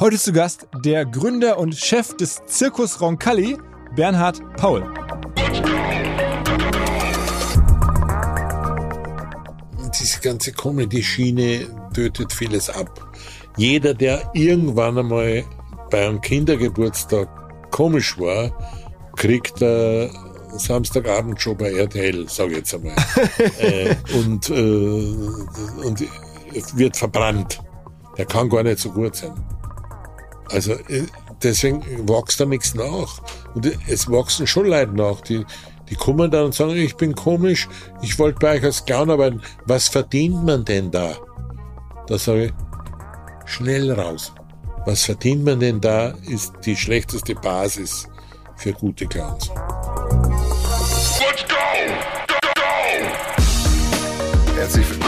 Heute zu Gast der Gründer und Chef des Zirkus Roncalli, Bernhard Paul. Diese ganze Comedy-Schiene tötet vieles ab. Jeder, der irgendwann einmal bei einem Kindergeburtstag komisch war, kriegt äh, Samstagabend schon bei RTL, sage ich jetzt einmal. äh, und, äh, und wird verbrannt. Der kann gar nicht so gut sein. Also äh, deswegen wächst da nichts nach. Und es wachsen schon Leute nach, die, die kommen dann und sagen, ich bin komisch, ich wollte bei euch als Clown arbeiten. Was verdient man denn da? Da sage ich, schnell raus. Was verdient man denn da, ist die schlechteste Basis für gute Clowns. Let's go! Go, go! Herzlich willkommen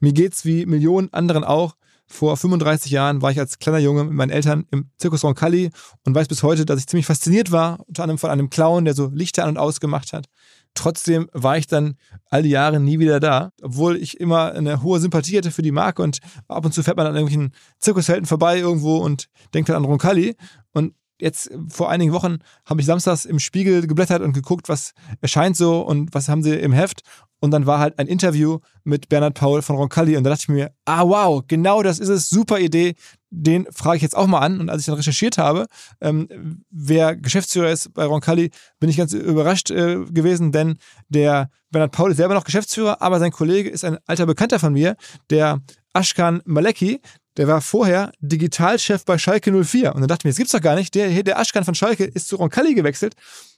Mir geht's wie Millionen anderen auch. Vor 35 Jahren war ich als kleiner Junge mit meinen Eltern im Zirkus Roncalli und weiß bis heute, dass ich ziemlich fasziniert war, unter anderem von einem Clown, der so Lichter an und aus gemacht hat. Trotzdem war ich dann all die Jahre nie wieder da, obwohl ich immer eine hohe Sympathie hatte für die Marke und ab und zu fährt man an irgendwelchen Zirkushelden vorbei irgendwo und denkt dann an Roncalli. Und jetzt vor einigen Wochen habe ich samstags im Spiegel geblättert und geguckt, was erscheint so und was haben sie im Heft. Und dann war halt ein Interview mit Bernhard Paul von Roncalli und da dachte ich mir, ah wow, genau das ist es, super Idee. Den frage ich jetzt auch mal an. Und als ich dann recherchiert habe, ähm, wer Geschäftsführer ist bei Roncalli, bin ich ganz überrascht äh, gewesen, denn der Bernhard Paul ist selber noch Geschäftsführer, aber sein Kollege ist ein alter Bekannter von mir, der Ashkan Maleki, der war vorher Digitalchef bei Schalke 04. Und dann dachte ich mir, das gibt's doch gar nicht. Der, der Aschkan von Schalke ist zu Roncalli gewechselt.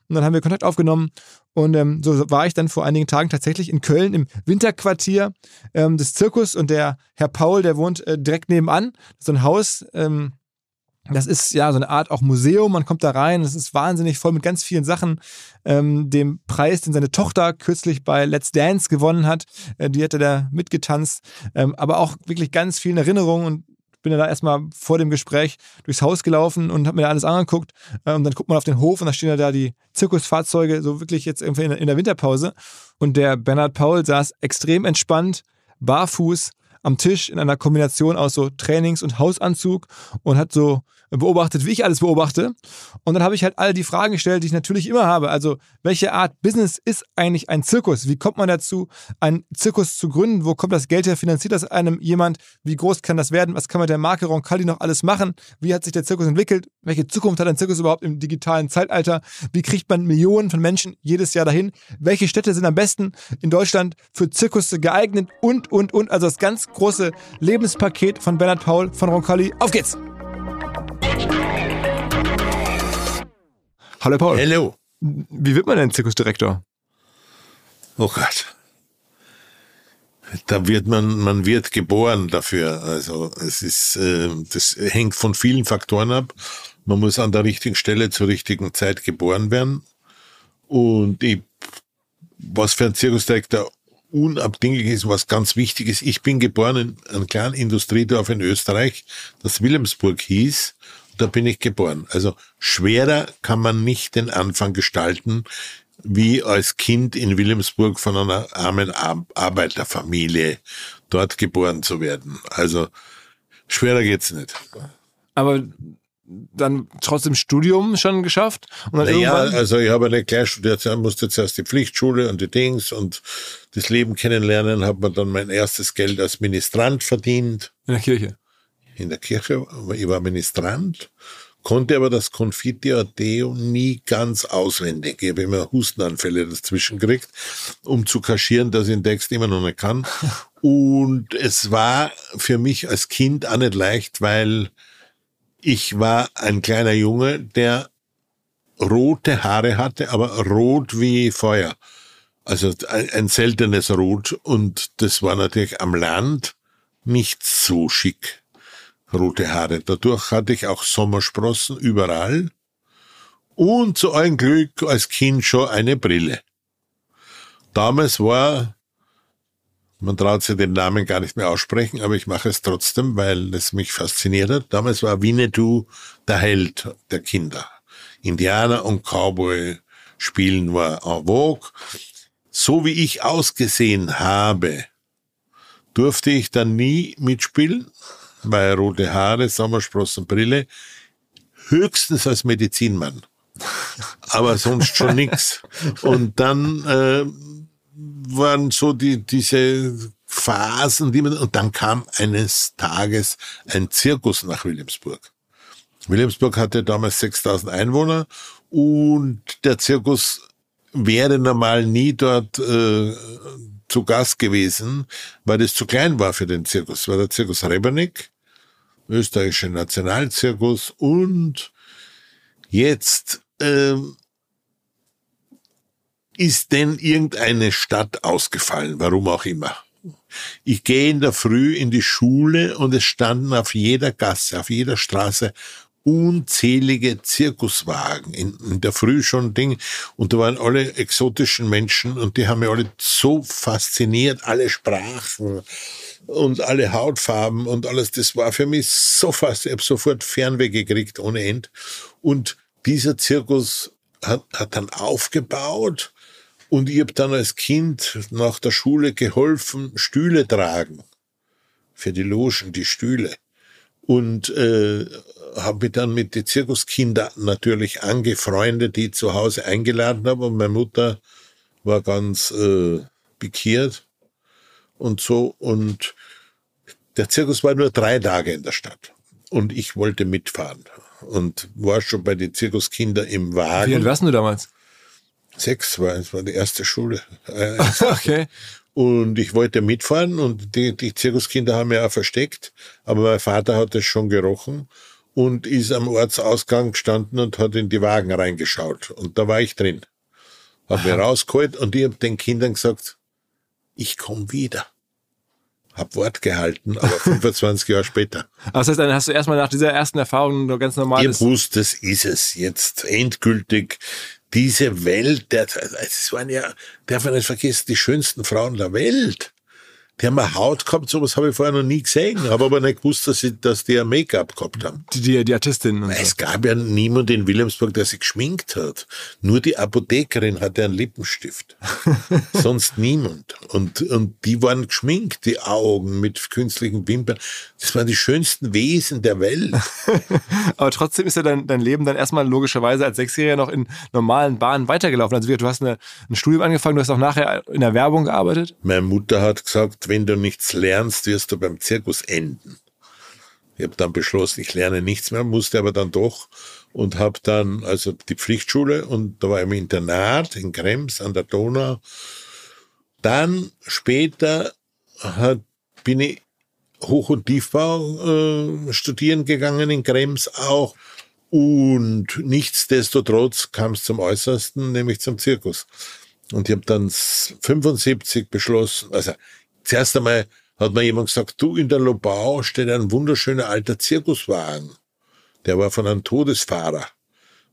Und dann haben wir Kontakt aufgenommen. Und ähm, so war ich dann vor einigen Tagen tatsächlich in Köln im Winterquartier ähm, des Zirkus. Und der Herr Paul, der wohnt äh, direkt nebenan. So ein Haus. Ähm, das ist ja so eine Art auch Museum. Man kommt da rein. Es ist wahnsinnig voll mit ganz vielen Sachen. Ähm, dem Preis, den seine Tochter kürzlich bei Let's Dance gewonnen hat, äh, die hatte da mitgetanzt. Ähm, aber auch wirklich ganz vielen Erinnerungen und bin da erstmal vor dem Gespräch durchs Haus gelaufen und habe mir da alles angeguckt. Äh, und dann guckt man auf den Hof und da stehen ja da die Zirkusfahrzeuge, so wirklich jetzt irgendwie in der Winterpause. Und der Bernhard Paul saß extrem entspannt, barfuß am Tisch in einer Kombination aus so Trainings- und Hausanzug und hat so beobachtet, wie ich alles beobachte. Und dann habe ich halt all die Fragen gestellt, die ich natürlich immer habe. Also, welche Art Business ist eigentlich ein Zirkus? Wie kommt man dazu, einen Zirkus zu gründen? Wo kommt das Geld her? Finanziert das einem jemand? Wie groß kann das werden? Was kann man der Marke Roncalli noch alles machen? Wie hat sich der Zirkus entwickelt? Welche Zukunft hat ein Zirkus überhaupt im digitalen Zeitalter? Wie kriegt man Millionen von Menschen jedes Jahr dahin? Welche Städte sind am besten in Deutschland für Zirkusse geeignet? Und, und, und. Also das ganz große Lebenspaket von Bernhard Paul von Roncalli. Auf geht's! Hallo Paul. Hallo. Wie wird man denn Zirkusdirektor? Oh Gott. Da wird man, man wird geboren dafür. Also es ist, äh, das hängt von vielen Faktoren ab. Man muss an der richtigen Stelle zur richtigen Zeit geboren werden. Und ich was für ein Zirkusdirektor unabdinglich ist, was ganz wichtig ist. Ich bin geboren in einem kleinen Industriedorf in Österreich, das Wilhelmsburg hieß. Da bin ich geboren. Also schwerer kann man nicht den Anfang gestalten, wie als Kind in Wilhelmsburg von einer armen Arbeiterfamilie dort geboren zu werden. Also schwerer geht's nicht. Aber dann trotzdem Studium schon geschafft? Und dann naja, also ich habe nicht gleich studiert, ich musste zuerst die Pflichtschule und die Dings und das Leben kennenlernen, habe mir dann mein erstes Geld als Ministrant verdient. In der Kirche? In der Kirche, ich war Ministrant, konnte aber das Confitio Deo nie ganz auswendig. Ich habe immer Hustenanfälle dazwischen gekriegt, um zu kaschieren, dass ich den Text immer noch nicht kann. Und es war für mich als Kind auch nicht leicht, weil ich war ein kleiner Junge, der rote Haare hatte, aber rot wie Feuer. Also ein, ein seltenes Rot. Und das war natürlich am Land nicht so schick. Rote Haare. Dadurch hatte ich auch Sommersprossen überall. Und zu eurem Glück als Kind schon eine Brille. Damals war man traut sich den Namen gar nicht mehr aussprechen, aber ich mache es trotzdem, weil es mich fasziniert hat. Damals war Winnetou der Held der Kinder. Indianer und Cowboy spielen war en vogue. So wie ich ausgesehen habe, durfte ich dann nie mitspielen, weil rote Haare, Sommersprossen, Brille, höchstens als Medizinmann. Aber sonst schon nix. Und dann äh, waren so die, diese Phasen, die man, und dann kam eines Tages ein Zirkus nach Wilhelmsburg. Wilhelmsburg hatte damals 6000 Einwohner und der Zirkus wäre normal nie dort äh, zu Gast gewesen, weil es zu klein war für den Zirkus. Es war der Zirkus Rebernick, österreichische Nationalzirkus und jetzt ähm, ist denn irgendeine Stadt ausgefallen, warum auch immer. Ich gehe in der Früh in die Schule und es standen auf jeder Gasse, auf jeder Straße unzählige Zirkuswagen in, in, der Früh schon Ding und da waren alle exotischen Menschen und die haben mich alle so fasziniert, alle Sprachen und alle Hautfarben und alles, das war für mich so fast, ich habe sofort Fernweh gekriegt ohne End und dieser Zirkus hat, hat dann aufgebaut und ich habe dann als Kind nach der Schule geholfen, Stühle tragen. Für die Logen, die Stühle. Und äh, habe mich dann mit den Zirkuskindern natürlich angefreundet, die zu Hause eingeladen haben. Und meine Mutter war ganz äh, pikiert und so. Und der Zirkus war nur drei Tage in der Stadt. Und ich wollte mitfahren. Und war schon bei den Zirkuskindern im Wagen. Wie alt warst du damals? Sechs war, es war die erste Schule. Äh, okay. Und ich wollte mitfahren und die, die Zirkuskinder haben ja auch versteckt, aber mein Vater hat es schon gerochen und ist am Ortsausgang gestanden und hat in die Wagen reingeschaut. Und da war ich drin. Hab mir rausgeholt und ich hab den Kindern gesagt, ich komme wieder. Hab Wort gehalten, aber 25 Jahre später. Das heißt, dann hast du erstmal nach dieser ersten Erfahrung noch ganz normal. Ihr wusst, das ist es jetzt endgültig diese Welt, der, es waren ja, darf man nicht vergessen, die schönsten Frauen der Welt. Die haben eine Haut gehabt, sowas habe ich vorher noch nie gesehen. Habe aber nicht gewusst, dass, sie, dass die ein Make-up gehabt haben. Die, die, die Artistin. Es so. gab ja niemand in Wilhelmsburg, der sich geschminkt hat. Nur die Apothekerin hatte einen Lippenstift. Sonst niemand. Und, und die waren geschminkt, die Augen mit künstlichen Wimpern. Das waren die schönsten Wesen der Welt. aber trotzdem ist ja dein, dein Leben dann erstmal logischerweise als Sechsjähriger noch in normalen Bahnen weitergelaufen. Also du hast eine, ein Studium angefangen, du hast auch nachher in der Werbung gearbeitet. Meine Mutter hat gesagt, wenn du nichts lernst, wirst du beim Zirkus enden. Ich habe dann beschlossen, ich lerne nichts mehr, musste aber dann doch und habe dann also die Pflichtschule und da war im Internat in Krems an der Donau. Dann später hat, bin ich Hoch- und Tiefbau äh, studieren gegangen in Krems auch. Und nichtsdestotrotz kam es zum Äußersten, nämlich zum Zirkus. Und ich habe dann 75 beschlossen, also zuerst einmal hat mir jemand gesagt, du, in der Lobau steht ein wunderschöner alter Zirkuswagen. Der war von einem Todesfahrer.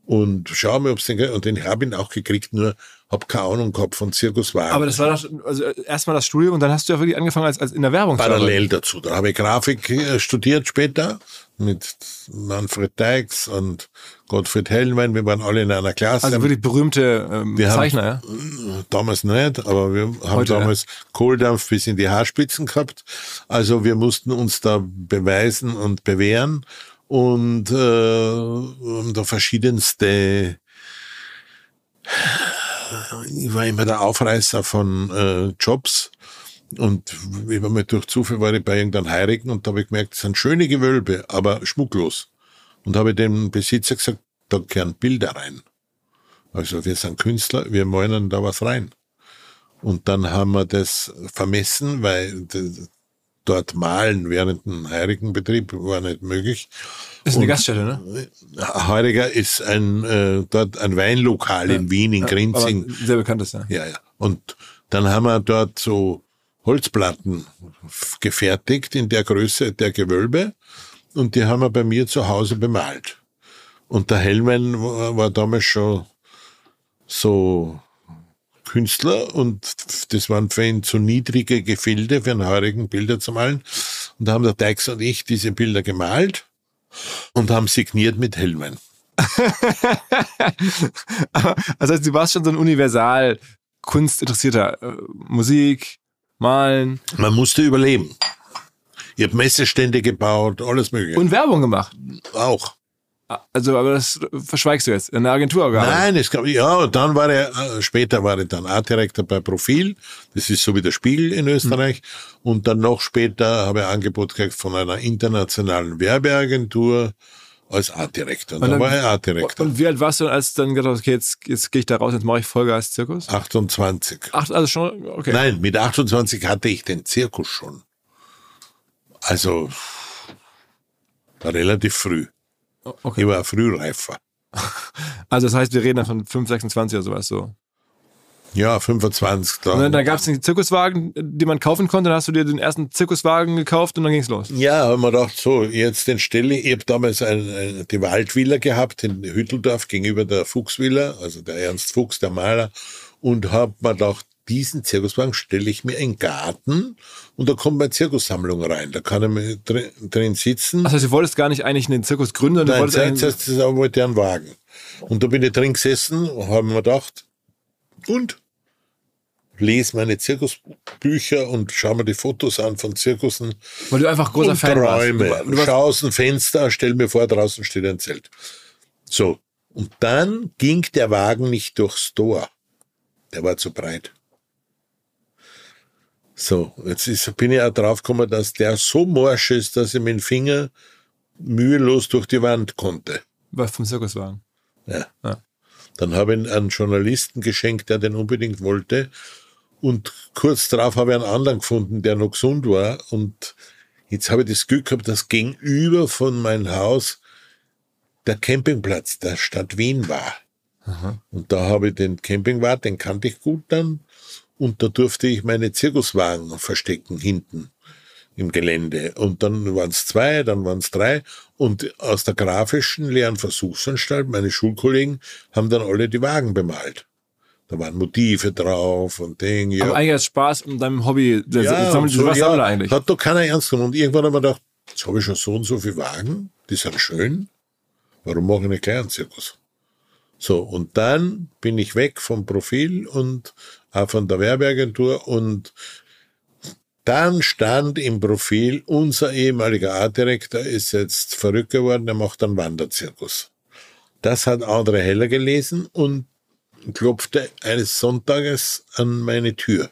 Und schau mal, ob's den, und den habe ich auch gekriegt, nur hab keine Ahnung gehabt von Zirkuswagen. Aber das war doch, also erstmal das Studium und dann hast du ja wirklich angefangen als, als in der Werbung Parallel dazu. Da habe ich Grafik äh, studiert später mit Manfred Dykes und Gottfried Hellwein. Wir waren alle in einer Klasse. Also wirklich berühmte ähm, Wir haben- Zeichner, ja? Damals nicht, aber wir haben Heute, ja. damals Kohldampf bis in die Haarspitzen gehabt. Also wir mussten uns da beweisen und bewähren und äh, da verschiedenste. Ich war immer der Aufreißer von äh, Jobs. Und ich war mal durch Zufall war ich bei irgendeinem Heirigen und da habe ich gemerkt, das sind schöne Gewölbe, aber schmucklos. Und habe dem Besitzer gesagt, da gehören Bilder rein. Also wir sind Künstler, wir malen da was rein. Und dann haben wir das vermessen, weil dort malen während dem Heurigenbetrieb war nicht möglich. Ist eine Und- Gaststätte, ne? Heuriger ist ein äh, dort ein Weinlokal in Wien, in Grinzing. Aber sehr bekanntes, ja. Ja, ja. Und dann haben wir dort so Holzplatten gefertigt in der Größe der Gewölbe und die haben wir bei mir zu Hause bemalt. Und der war, war damals schon so Künstler und das waren für ihn zu niedrige Gefilde für einen heurigen Bilder zu malen. Und da haben der Dykes und ich diese Bilder gemalt und haben signiert mit Hellmann. also heißt, du warst schon so ein universal kunstinteressierter äh, Musik, Malen Man musste überleben. Ich habe Messestände gebaut, alles mögliche. und Werbung gemacht. auch. Also, aber das verschweigst du jetzt. In der Agentur gearbeitet. Nein, es gab, ja, dann war er, äh, später war er dann Artdirektor bei Profil. Das ist so wie der Spiegel in Österreich. Und dann noch später habe ich ein Angebot gekriegt von einer internationalen Werbeagentur als Artdirektor. Und Und dann dann- war er Artdirektor. Und wie alt warst du, als du dann gedacht hast, okay, jetzt, jetzt gehe ich da raus, jetzt mache ich Vollgas Zirkus? 28. Ach, also schon, okay. Nein, mit 28 hatte ich den Zirkus schon. Also, relativ früh. Okay. Ich war Frühreifer. Also das heißt, wir reden dann von 5, 26 oder sowas so. Ja, 25. Da. Und dann, dann gab es den Zirkuswagen, den man kaufen konnte, dann hast du dir den ersten Zirkuswagen gekauft und dann ging's los. Ja, haben wir gedacht, so, jetzt den Stelle. Ich habe damals ein, ein, die Waldvilla gehabt in Hütteldorf gegenüber der Fuchsvilla, also der Ernst Fuchs, der Maler, und habe mir gedacht, diesen Zirkuswagen stelle ich mir in den Garten und da kommt meine Zirkussammlung rein. Da kann mir drin, drin sitzen. Das heißt, du wolltest gar nicht eigentlich einen Zirkus gründen, du Nein, wolltest zuerst eigentlich... zuerst das wollte ich einen Wagen. Und da bin ich drin gesessen und habe mir gedacht, und lese meine Zirkusbücher und schaue mir die Fotos an von Zirkussen Weil du einfach großer und Fan Träume. warst. Du, du Schau aus dem Fenster, stell mir vor, draußen steht ein Zelt. So. Und dann ging der Wagen nicht durchs Tor. Der war zu breit. So, jetzt ist, bin ich auch drauf gekommen, dass der so morsch ist, dass ich mit dem Finger mühelos durch die Wand konnte. war vom Zirkuswagen. Ja. Ja. Dann habe ich einen Journalisten geschenkt, der den unbedingt wollte. Und kurz darauf habe ich einen anderen gefunden, der noch gesund war. Und jetzt habe ich das Glück gehabt, dass gegenüber von meinem Haus der Campingplatz der Stadt Wien war. Und da habe ich den Campingwart, den kannte ich gut dann. Und da durfte ich meine Zirkuswagen verstecken hinten im Gelände. Und dann waren es zwei, dann waren es drei. Und aus der grafischen leeren Versuchsanstalt, meine Schulkollegen, haben dann alle die Wagen bemalt. Da waren Motive drauf und Ding. Ja. Aber eigentlich als Spaß um deinem Hobby, der Ja, so, warst ja, Sammler eigentlich. Hat doch keiner ernst genommen. Und irgendwann haben wir gedacht, jetzt habe ich schon so und so viele Wagen, die sind schön. Warum mache ich nicht gleich einen Zirkus? So, und dann bin ich weg vom Profil und von der Werbeagentur und dann stand im Profil, unser ehemaliger Artdirektor ist jetzt verrückt geworden, er macht einen Wanderzirkus. Das hat André Heller gelesen und klopfte eines Sonntages an meine Tür.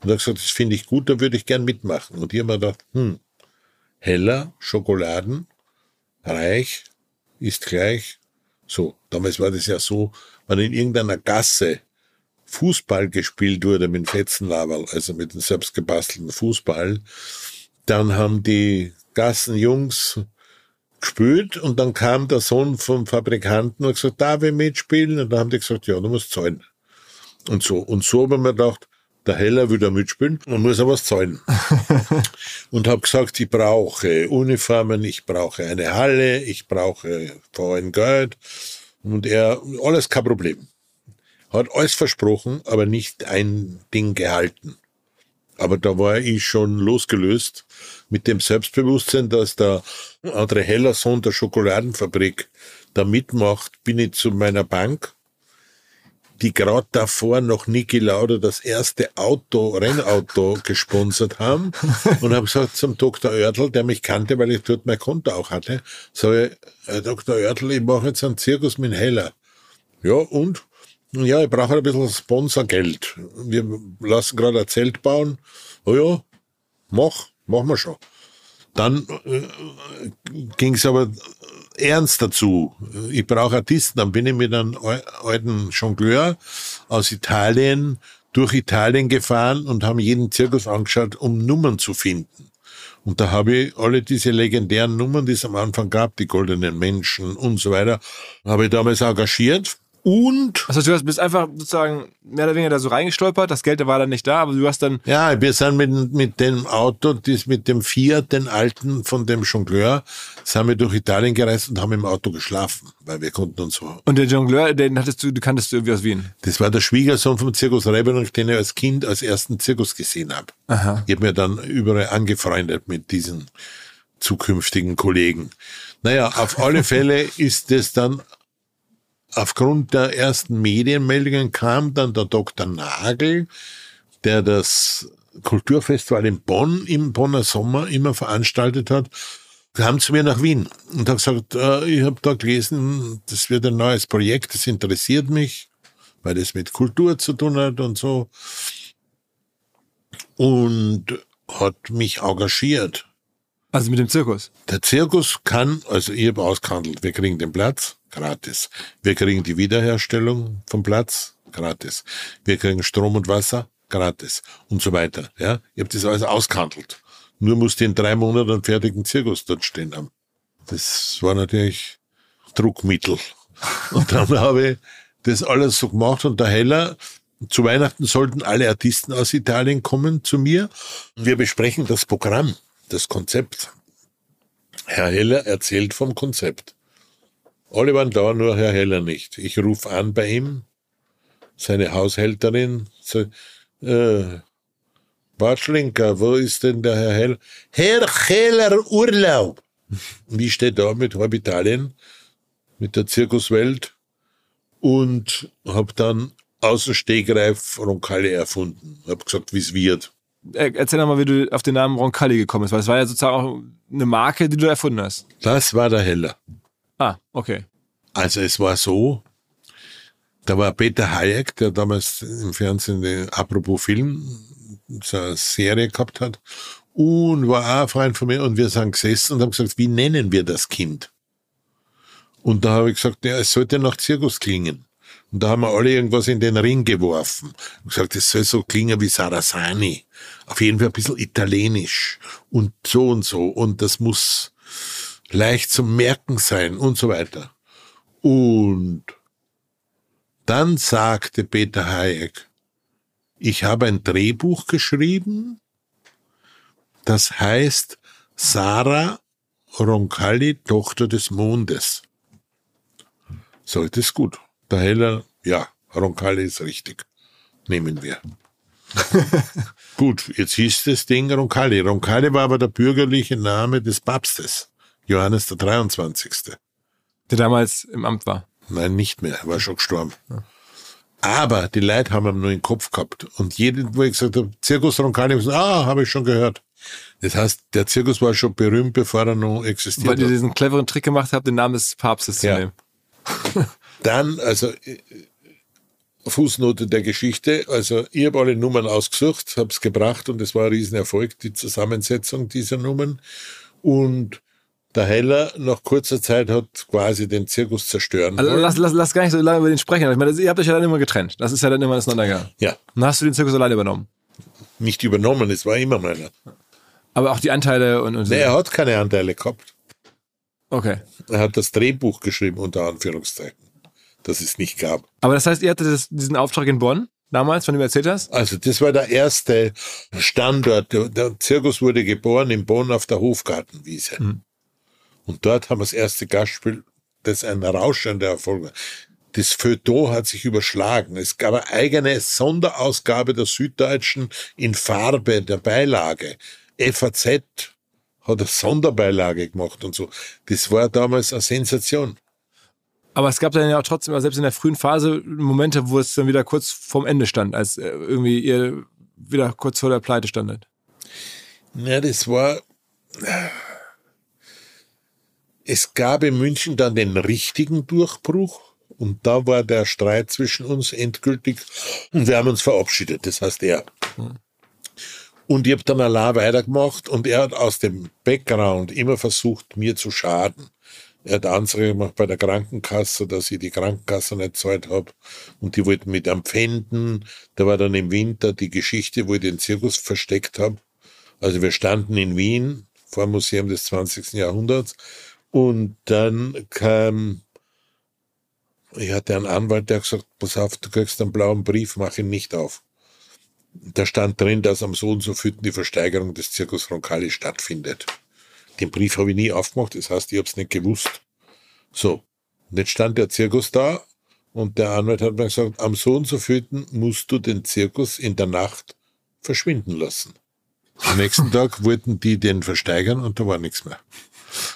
Und hat gesagt, das finde ich gut, da würde ich gern mitmachen. Und ich habe mir gedacht, hm, heller, Schokoladen, reich, ist gleich. So, damals war das ja so, wenn in irgendeiner Gasse Fußball gespielt wurde mit Fetzenlaberl, also mit dem selbst gebastelten Fußball, dann haben die Gassenjungs gespielt und dann kam der Sohn vom Fabrikanten und hat gesagt, darf ich mitspielen? Und dann haben die gesagt, ja, du musst zahlen. Und so. Und so haben wir gedacht, der Heller will da mitspielen, man muss aber was zahlen. und habe gesagt, ich brauche Uniformen, ich brauche eine Halle, ich brauche vollen Geld. Und er, alles kein Problem. Hat alles versprochen, aber nicht ein Ding gehalten. Aber da war ich schon losgelöst mit dem Selbstbewusstsein, dass der André Heller Sohn der Schokoladenfabrik da mitmacht, bin ich zu meiner Bank, die gerade davor noch Niki Lauda das erste Auto, Rennauto gesponsert haben und habe gesagt zum Dr. Oertel, der mich kannte, weil ich dort mein Konto auch hatte, sage ich, Herr Dr. Oertel, ich mache jetzt einen Zirkus mit Heller. Ja, und? Ja, ich brauche ein bisschen Sponsorgeld. Wir lassen gerade ein Zelt bauen. Oh ja, mach, machen wir schon. Dann äh, ging es aber ernst dazu. Ich brauche Artisten. Dann bin ich mit einem alten Jongleur aus Italien durch Italien gefahren und haben jeden Zirkus angeschaut, um Nummern zu finden. Und da habe ich alle diese legendären Nummern, die es am Anfang gab, die goldenen Menschen und so weiter, habe ich damals engagiert und. Also du bist einfach sozusagen mehr oder weniger da so reingestolpert, das Geld war dann nicht da, aber du hast dann. Ja, wir sind mit, mit dem Auto, das mit dem Fiat, den alten von dem Jongleur, sind wir durch Italien gereist und haben im Auto geschlafen, weil wir konnten uns so. Und der Jongleur, den hattest du, du kanntest du irgendwie aus Wien? Das war der Schwiegersohn vom Zirkus Rebernach, den ich als Kind als ersten Zirkus gesehen habe. Aha. Ich habe mir dann überall angefreundet mit diesen zukünftigen Kollegen. Naja, auf alle Fälle ist es dann aufgrund der ersten Medienmeldungen kam dann der Dr. Nagel, der das Kulturfestival in Bonn im Bonner Sommer immer veranstaltet hat, kam zu mir nach Wien und hat gesagt, äh, ich habe da gelesen, das wird ein neues Projekt, das interessiert mich, weil das mit Kultur zu tun hat und so. Und hat mich engagiert. Also mit dem Zirkus? Der Zirkus kann, also ich habe ausgehandelt, wir kriegen den Platz, gratis. Wir kriegen die Wiederherstellung vom Platz, gratis. Wir kriegen Strom und Wasser, gratis. Und so weiter. Ja, ich habe das alles ausgehandelt. Nur musste in drei Monaten einen fertigen Zirkus dort stehen haben. Das war natürlich Druckmittel. Und dann habe ich das alles so gemacht und der Heller, zu Weihnachten sollten alle Artisten aus Italien kommen zu mir. Wir besprechen das Programm, das Konzept. Herr Heller erzählt vom Konzept. Alle waren da, nur Herr Heller nicht. Ich rufe an bei ihm, seine Haushälterin, so, äh, Batschlinker, wo ist denn der Herr Heller? Herr Heller Urlaub! Und ich stehe da mit halb Italien, mit der Zirkuswelt und habe dann außer Stegreif Roncalli erfunden. Hab gesagt, wie es wird. Erzähl doch mal, wie du auf den Namen Roncalli gekommen bist, weil es war ja sozusagen auch eine Marke, die du erfunden hast. Das war der Heller. Ah, okay. Also es war so, da war Peter Hayek, der damals im Fernsehen den Apropos Film so eine Serie gehabt hat und war auch ein Freund von mir und wir sind gesessen und haben gesagt, wie nennen wir das Kind? Und da habe ich gesagt, ja, es sollte nach Zirkus klingen. Und da haben wir alle irgendwas in den Ring geworfen. Und gesagt, es soll so klingen wie Sarasani. Auf jeden Fall ein bisschen italienisch. Und so und so. Und das muss leicht zu merken sein und so weiter. Und dann sagte Peter Hayek, ich habe ein Drehbuch geschrieben, das heißt Sarah Roncalli, Tochter des Mondes. Sollte es gut. Der Heller, ja, Roncalli ist richtig. Nehmen wir. gut, jetzt hieß das Ding Roncalli. Roncalli war aber der bürgerliche Name des Papstes. Johannes der 23. Der damals im Amt war. Nein, nicht mehr. Er war schon gestorben. Ja. Aber die Leute haben ihn nur im Kopf gehabt. Und jeden, wo ich gesagt habe, Zirkus Roncalli, ah, habe ich schon gehört. Das heißt, der Zirkus war schon berühmt, bevor er noch existiert Weil ihr diesen cleveren Trick gemacht habt, den Namen des Papstes zu ja. nehmen. Dann, also äh, Fußnote der Geschichte, also ich habe alle Nummern ausgesucht, habe es gebracht und es war ein Riesenerfolg, die Zusammensetzung dieser Nummern. Und der Heller nach kurzer Zeit hat quasi den Zirkus zerstören also lass, lass, lass gar nicht so lange über den sprechen. Ich meine, ihr habt euch ja dann immer getrennt. Das ist ja dann immer das auseinandergegangen. Ja. Dann hast du den Zirkus alleine übernommen. Nicht übernommen, es war immer meiner. Aber auch die Anteile und, und so. Nee, er hat keine Anteile gehabt. Okay. Er hat das Drehbuch geschrieben, unter Anführungszeichen, das es nicht gab. Aber das heißt, ihr hattet das, diesen Auftrag in Bonn? damals, von dem du erzählt hast? Also das war der erste Standort. Der, der Zirkus wurde geboren in Bonn auf der Hofgartenwiese. Mhm. Und dort haben wir das erste Gastspiel das ein rauschender Erfolg war. Das Feuilleton hat sich überschlagen. Es gab eine eigene Sonderausgabe der Süddeutschen in Farbe der Beilage. FAZ hat eine Sonderbeilage gemacht und so. Das war damals eine Sensation. Aber es gab dann ja auch trotzdem, selbst in der frühen Phase, Momente, wo es dann wieder kurz vorm Ende stand, als äh, irgendwie ihr wieder kurz vor der Pleite standet. Ja, das war. Es gab in München dann den richtigen Durchbruch und da war der Streit zwischen uns endgültig und wir haben uns verabschiedet, das heißt er. Und ich habe dann allein weitergemacht und er hat aus dem Background immer versucht, mir zu schaden. Er hat Ansage gemacht bei der Krankenkasse, dass ich die Krankenkasse nicht zahlt habe. Und die wollten mit am Pfänden. Da war dann im Winter die Geschichte, wo ich den Zirkus versteckt habe. Also wir standen in Wien vor dem Museum des 20. Jahrhunderts. Und dann kam, ich hatte einen Anwalt, der hat gesagt, pass auf, du kriegst einen blauen Brief, mach ihn nicht auf. Da stand drin, dass am so und so vierten die Versteigerung des Zirkus Roncalli stattfindet. Den Brief habe ich nie aufgemacht, das heißt, ich habe es nicht gewusst. So, und jetzt stand der Zirkus da und der Anwalt hat mir gesagt, am so und so vierten musst du den Zirkus in der Nacht verschwinden lassen. Am nächsten Tag wollten die den versteigern und da war nichts mehr.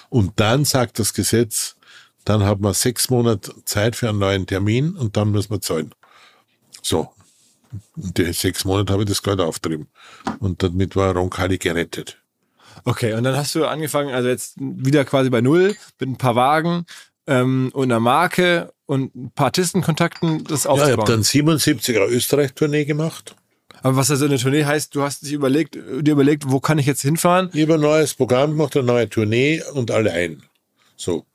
Und dann sagt das Gesetz, dann hat man sechs Monate Zeit für einen neuen Termin und dann muss man zahlen. So. Und die sechs Monate habe ich das Geld auftrieben. Und damit war Roncalli gerettet. Okay, und dann hast du angefangen, also jetzt wieder quasi bei Null, mit ein paar Wagen ähm, und einer Marke und ein paar Artistenkontakten das Ja, ich aufzubauen. habe dann 77er Österreich-Tournee gemacht. Aber was also eine Tournee heißt, du hast dich überlegt, dir überlegt, wo kann ich jetzt hinfahren? Ich habe ein neues Programm gemacht, eine neue Tournee und allein. So.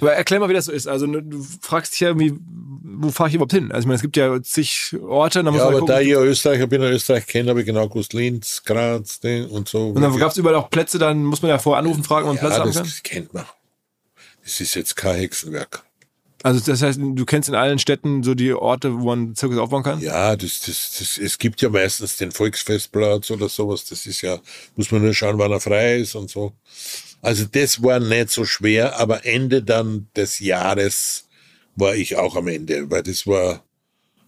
Aber erklär mal, wie das so ist. Also ne, du fragst dich ja irgendwie, wo fahre ich überhaupt hin? Also ich meine, es gibt ja zig Orte, da muss Ja, aber da ich ja Österreicher bin, in Österreich kenne, habe ich genau gewusst, Linz, Graz und so. Und dann gab es überall auch Plätze, dann muss man ja vorher anrufen, fragen, Platz ja, haben das kann. kennt man. Das ist jetzt kein Hexenwerk. Also das heißt, du kennst in allen Städten so die Orte, wo man einen Zirkus aufbauen kann? Ja, das, das, das, es gibt ja meistens den Volksfestplatz oder sowas. Das ist ja, muss man nur schauen, wann er frei ist und so. Also das war nicht so schwer, aber Ende dann des Jahres war ich auch am Ende, weil das war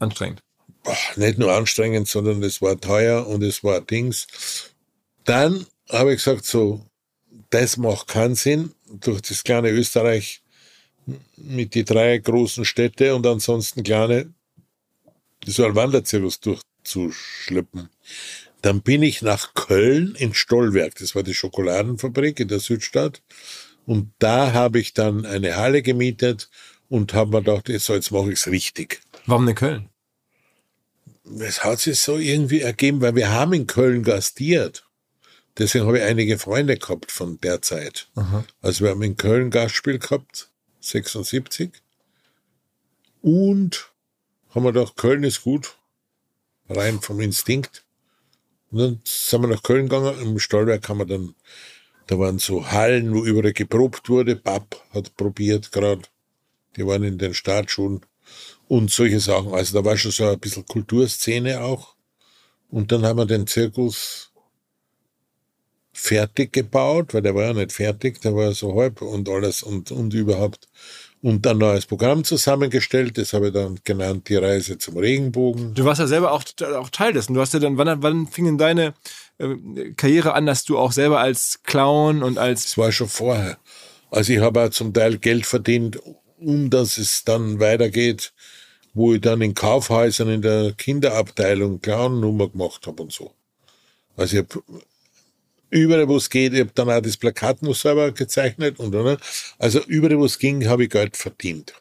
Anstrengend. boah, nicht nur anstrengend, sondern es war teuer und es war Dings. Dann habe ich gesagt, so, das macht keinen Sinn, durch das kleine Österreich mit die drei großen Städte und ansonsten kleine, so ein Wanderzirkus durchzuschleppen. Dann bin ich nach Köln in Stollwerk, das war die Schokoladenfabrik in der Südstadt. Und da habe ich dann eine Halle gemietet und habe mir gedacht, so, jetzt mache ich es richtig Warum in Köln? es hat sich so irgendwie ergeben, weil wir haben in Köln gastiert. Deswegen habe ich einige Freunde gehabt von der Zeit. Also wir haben in Köln Gastspiel gehabt, 76. Und haben wir gedacht, Köln ist gut, rein vom Instinkt. Und dann sind wir nach Köln gegangen, im Stallwerk haben wir dann, da waren so Hallen, wo überall geprobt wurde. Papp hat probiert gerade. Die waren in den Startschulen und solche Sachen. Also da war schon so ein bisschen Kulturszene auch. Und dann haben wir den Zirkus fertig gebaut, weil der war ja nicht fertig, der war so halb und alles und, und überhaupt. Und ein neues Programm zusammengestellt, das habe ich dann genannt, die Reise zum Regenbogen. Du warst ja selber auch, auch Teil dessen. Du hast ja dann, wann, wann fing denn deine äh, Karriere an, dass du auch selber als Clown und als Das war schon vorher. Also ich habe auch zum Teil Geld verdient, um dass es dann weitergeht, wo ich dann in Kaufhäusern in der Kinderabteilung Clown-Nummer gemacht habe und so. Also ich habe überall, wo es geht, ich habe dann auch das Plakat noch selber gezeichnet und dann, also überall, wo es ging, habe ich Geld verdient.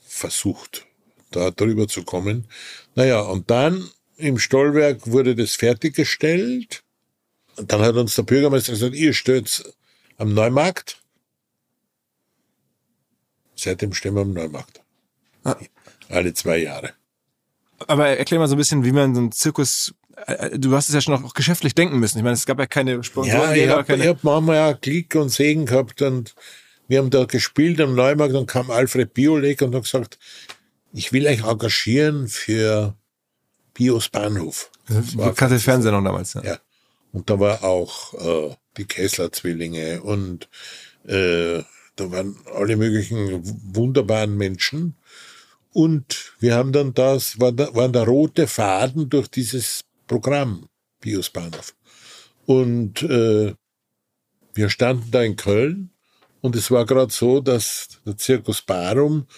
Versucht, da drüber zu kommen. Naja, und dann im Stollwerk wurde das fertiggestellt. Und dann hat uns der Bürgermeister gesagt, ihr steht's am Neumarkt. Seitdem stehen wir am Neumarkt. Alle zwei Jahre. Aber erklär mal so ein bisschen, wie man so einen Zirkus. Äh, Du hast es ja schon auch geschäftlich denken müssen. Ich meine, es gab ja keine Sponsoren, Ja, ich habe keine. hab manchmal ja Glück und Segen gehabt und wir haben da gespielt am Neumarkt und kam Alfred Biolek und hat gesagt, ich will euch engagieren für Bios Bahnhof. Das war Bekannte Fernseher noch damals. Ja. Ja. Und da war auch äh, die Kessler-Zwillinge und äh, da waren alle möglichen wunderbaren Menschen. Und wir haben dann das, war, da, war der rote Faden durch dieses Programm, Bios Bahnhof. Und äh, wir standen da in Köln und es war gerade so, dass der Zirkus Barum,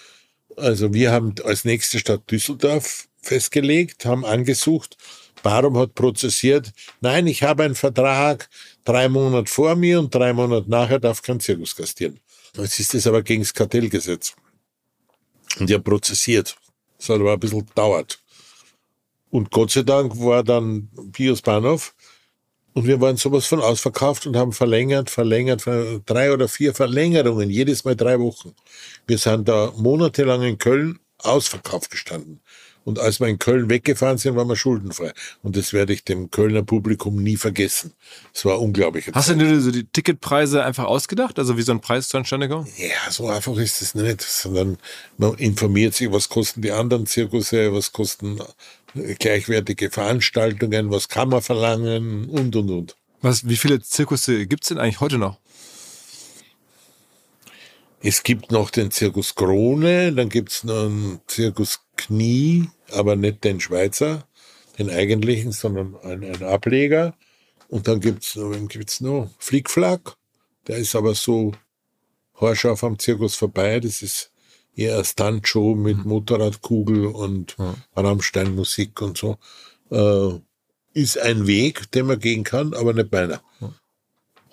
also wir haben als nächste Stadt Düsseldorf festgelegt, haben angesucht, Barum hat prozessiert, nein, ich habe einen Vertrag, drei Monate vor mir und drei Monate nachher darf kein Zirkus gastieren. Jetzt ist das aber gegen das Kartellgesetz. Und die prozessiert. Das hat aber ein bisschen gedauert. Und Gott sei Dank war dann Pius Bahnhof und wir waren sowas von ausverkauft und haben verlängert, verlängert, drei oder vier Verlängerungen, jedes Mal drei Wochen. Wir sind da monatelang in Köln ausverkauft gestanden. Und als wir in Köln weggefahren sind, waren wir schuldenfrei. Und das werde ich dem Kölner Publikum nie vergessen. Es war unglaublich. Hast du dir so die Ticketpreise einfach ausgedacht? Also wie so ein Preis zustande kommt? Ja, so einfach ist es nicht. Sondern man informiert sich, was kosten die anderen Zirkusse, was kosten gleichwertige Veranstaltungen, was kann man verlangen und, und, und. Was, wie viele Zirkusse gibt's denn eigentlich heute noch? Es gibt noch den Zirkus Krone, dann gibt's noch einen Zirkus Knie, aber nicht den Schweizer, den eigentlichen, sondern einen, Ableger. Und dann gibt's noch, wen gibt's noch? Flickflack. Der ist aber so haarscharf am Zirkus vorbei. Das ist eher Stuntshow mit mhm. Motorradkugel und ja. Rammstein-Musik und so. Äh, ist ein Weg, den man gehen kann, aber nicht meiner. Ja.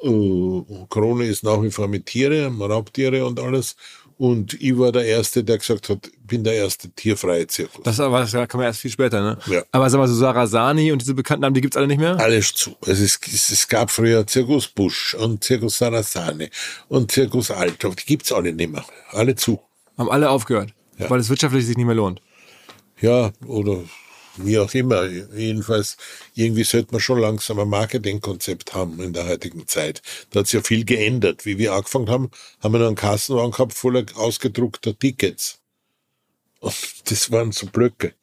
Äh, Krone ist nach wie vor mit Tiere, Raubtiere und alles. Und ich war der Erste, der gesagt hat, bin der erste tierfreie Zirkus. Das, aber, das kann man erst viel später, ne? Ja. Aber sag mal, so Sarasani und diese bekannten Namen, die gibt's alle nicht mehr? Alles zu. Es, ist, es gab früher Zirkus Busch und Zirkus Sarasani und Zirkus Althoff. Die gibt's alle nicht mehr. Alle zu. Haben alle aufgehört, ja. weil es wirtschaftlich sich nicht mehr lohnt. Ja, oder wie auch immer. Jedenfalls, irgendwie sollte man schon langsam ein Marketingkonzept haben in der heutigen Zeit. Da hat sich ja viel geändert. Wie wir angefangen haben, haben wir noch einen Kassenwagen gehabt voller ausgedruckter Tickets. Und das waren so Blöcke.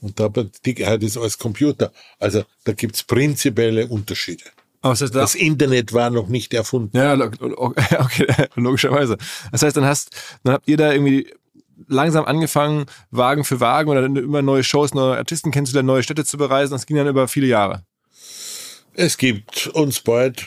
Und da hat man heute ist alles Computer. Also da gibt's prinzipielle Unterschiede. Das, heißt, das Internet war noch nicht erfunden. Ja, okay, logischerweise. Das heißt, dann hast, dann habt ihr da irgendwie langsam angefangen, Wagen für Wagen oder immer neue Shows, neue Artisten kennenzulernen, neue Städte zu bereisen. Das ging dann über viele Jahre. Es gibt uns bald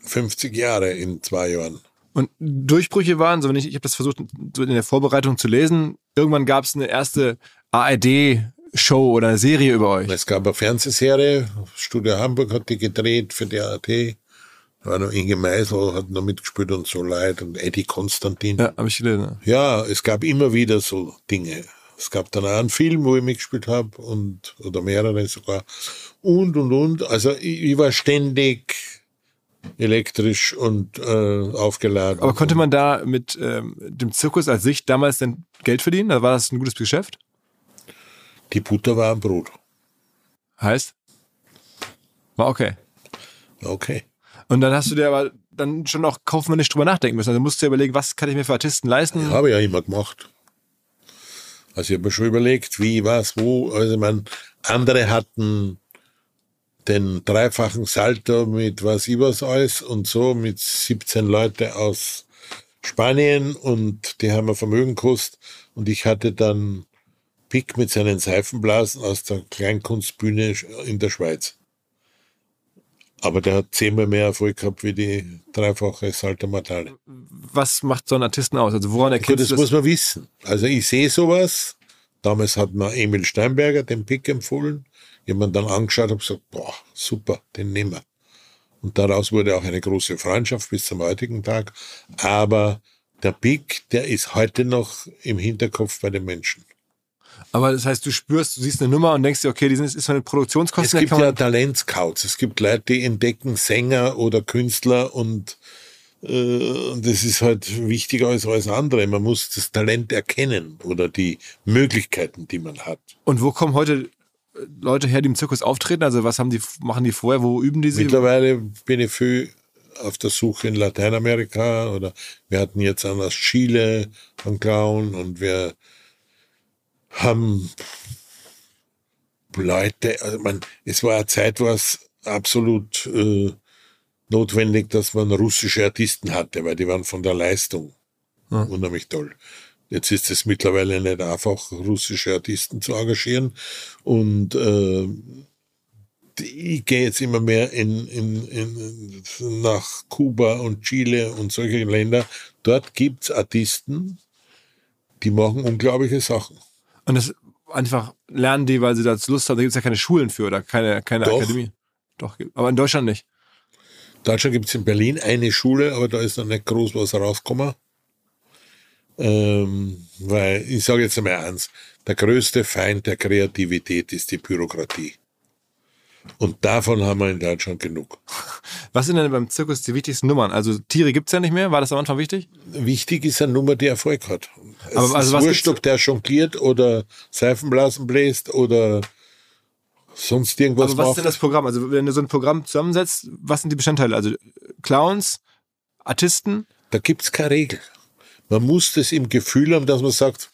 50 Jahre in zwei Jahren. Und Durchbrüche waren, so wenn ich, ich habe das versucht in der Vorbereitung zu lesen, irgendwann gab es eine erste ARD Show oder eine Serie über euch? Es gab eine Fernsehserie, Studio Hamburg hat die gedreht für die ART. Da war noch Inge Meisel, hat noch mitgespielt und so Leid und Eddie Konstantin. Ja, habe ich gelesen. Ja, es gab immer wieder so Dinge. Es gab dann auch einen Film, wo ich mitgespielt habe und oder mehrere sogar. Und und und. Also ich, ich war ständig elektrisch und äh, aufgeladen. Aber konnte man da mit ähm, dem Zirkus als Sicht damals denn Geld verdienen? Also war das ein gutes Geschäft? Die Butter war am Brot. Heißt? War okay. War okay. Und dann hast du dir aber dann schon auch kaufmännisch drüber nachdenken müssen. Also musst du dir überlegen, was kann ich mir für Artisten leisten? Ja, habe ich ja immer gemacht. Also ich habe mir schon überlegt, wie, was, wo. Also man, andere hatten den dreifachen Salto mit was ich was alles und so mit 17 Leute aus Spanien und die haben ein Vermögen gekostet und ich hatte dann Pick mit seinen Seifenblasen aus der Kleinkunstbühne in der Schweiz. Aber der hat zehnmal mehr Erfolg gehabt wie die dreifache Salto Mortale. Was macht so einen Artisten aus? Also woran erkennst das? Das muss man wissen. Also ich sehe sowas. Damals hat mir Emil Steinberger den Pick empfohlen. Jemand dann angeschaut und gesagt, boah, super, den nehmen wir. Und daraus wurde auch eine große Freundschaft bis zum heutigen Tag. Aber der Pick, der ist heute noch im Hinterkopf bei den Menschen. Aber das heißt, du spürst, du siehst eine Nummer und denkst dir, okay, die ist von den Produktionskosten. Es gibt ja Talentscouts. Es gibt Leute, die entdecken Sänger oder Künstler und äh, das ist halt wichtiger als alles andere. Man muss das Talent erkennen oder die Möglichkeiten, die man hat. Und wo kommen heute Leute her, die im Zirkus auftreten? Also was haben die, machen die vorher? Wo üben die sie? Mittlerweile bin ich viel auf der Suche in Lateinamerika oder wir hatten jetzt einen aus Chile, einen Clown und wir haben Leute, also man, es war eine Zeit, wo es absolut äh, notwendig, dass man russische Artisten hatte, weil die waren von der Leistung Ja. unheimlich toll. Jetzt ist es mittlerweile nicht einfach, russische Artisten zu engagieren. Und äh, ich gehe jetzt immer mehr in, in, in, nach Kuba und Chile und solche Länder. Dort gibt's Artisten, die machen unglaubliche Sachen. Und das einfach lernen die, weil sie dazu Lust haben. Da gibt es ja keine Schulen für oder keine, keine Doch. Akademie. Doch, gibt- aber in Deutschland nicht. In Deutschland gibt's in Berlin eine Schule, aber da ist noch nicht groß was rausgekommen. Ähm, weil ich sage jetzt einmal eins, der größte Feind der Kreativität ist die Bürokratie. Und davon haben wir in Deutschland genug. Was sind denn beim Zirkus die wichtigsten Nummern? Also Tiere gibt's ja nicht mehr. War das am Anfang wichtig? Wichtig ist eine Nummer, die Erfolg hat. Es Aber also ist was wurscht, ob der jongliert oder Seifenblasen bläst oder sonst irgendwas aber was ist denn das Programm? Also wenn du so ein Programm zusammensetzt, was sind die Bestandteile? Also Clowns, Artisten, Da gibt's keine Regel. Man muss das im Gefühl haben, dass man sagt,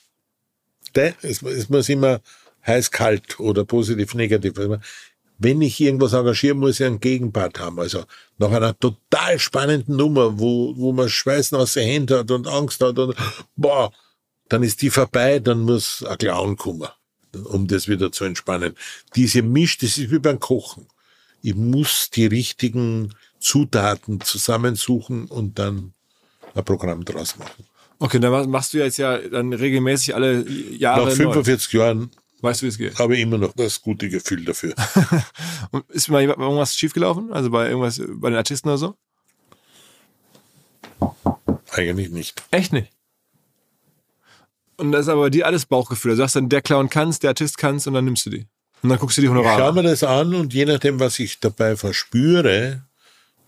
der, es, es muss immer heiß-kalt oder positiv-negativ. Wenn ich irgendwas engagiere, muss ich einen Gegenpart haben. Also nach einer total spannenden Nummer, wo, wo man Schweißen aus den Händen hat und Angst hat und boah, dann ist die vorbei, dann muss ein Clown kommen, um das wieder zu entspannen. Diese Misch, das ist wie beim Kochen. Ich muss die richtigen Zutaten zusammensuchen und dann ein Programm draus machen. Okay, dann mach- machst du jetzt ja dann regelmäßig alle Jahre Nach neu. 45 Jahren Weißt du, wie es geht? habe immer noch das gute Gefühl dafür. Und ist mal irgendwas schiefgelaufen? Also bei irgendwas, bei den Artisten oder so? Eigentlich nicht. Echt nicht. Und das ist aber dir alles Bauchgefühl. Du sagst dann, der Clown kann's, der Artist kann's und dann nimmst du die. Und dann guckst du die Ich schaue Honorare. mir das an und je nachdem, was ich dabei verspüre,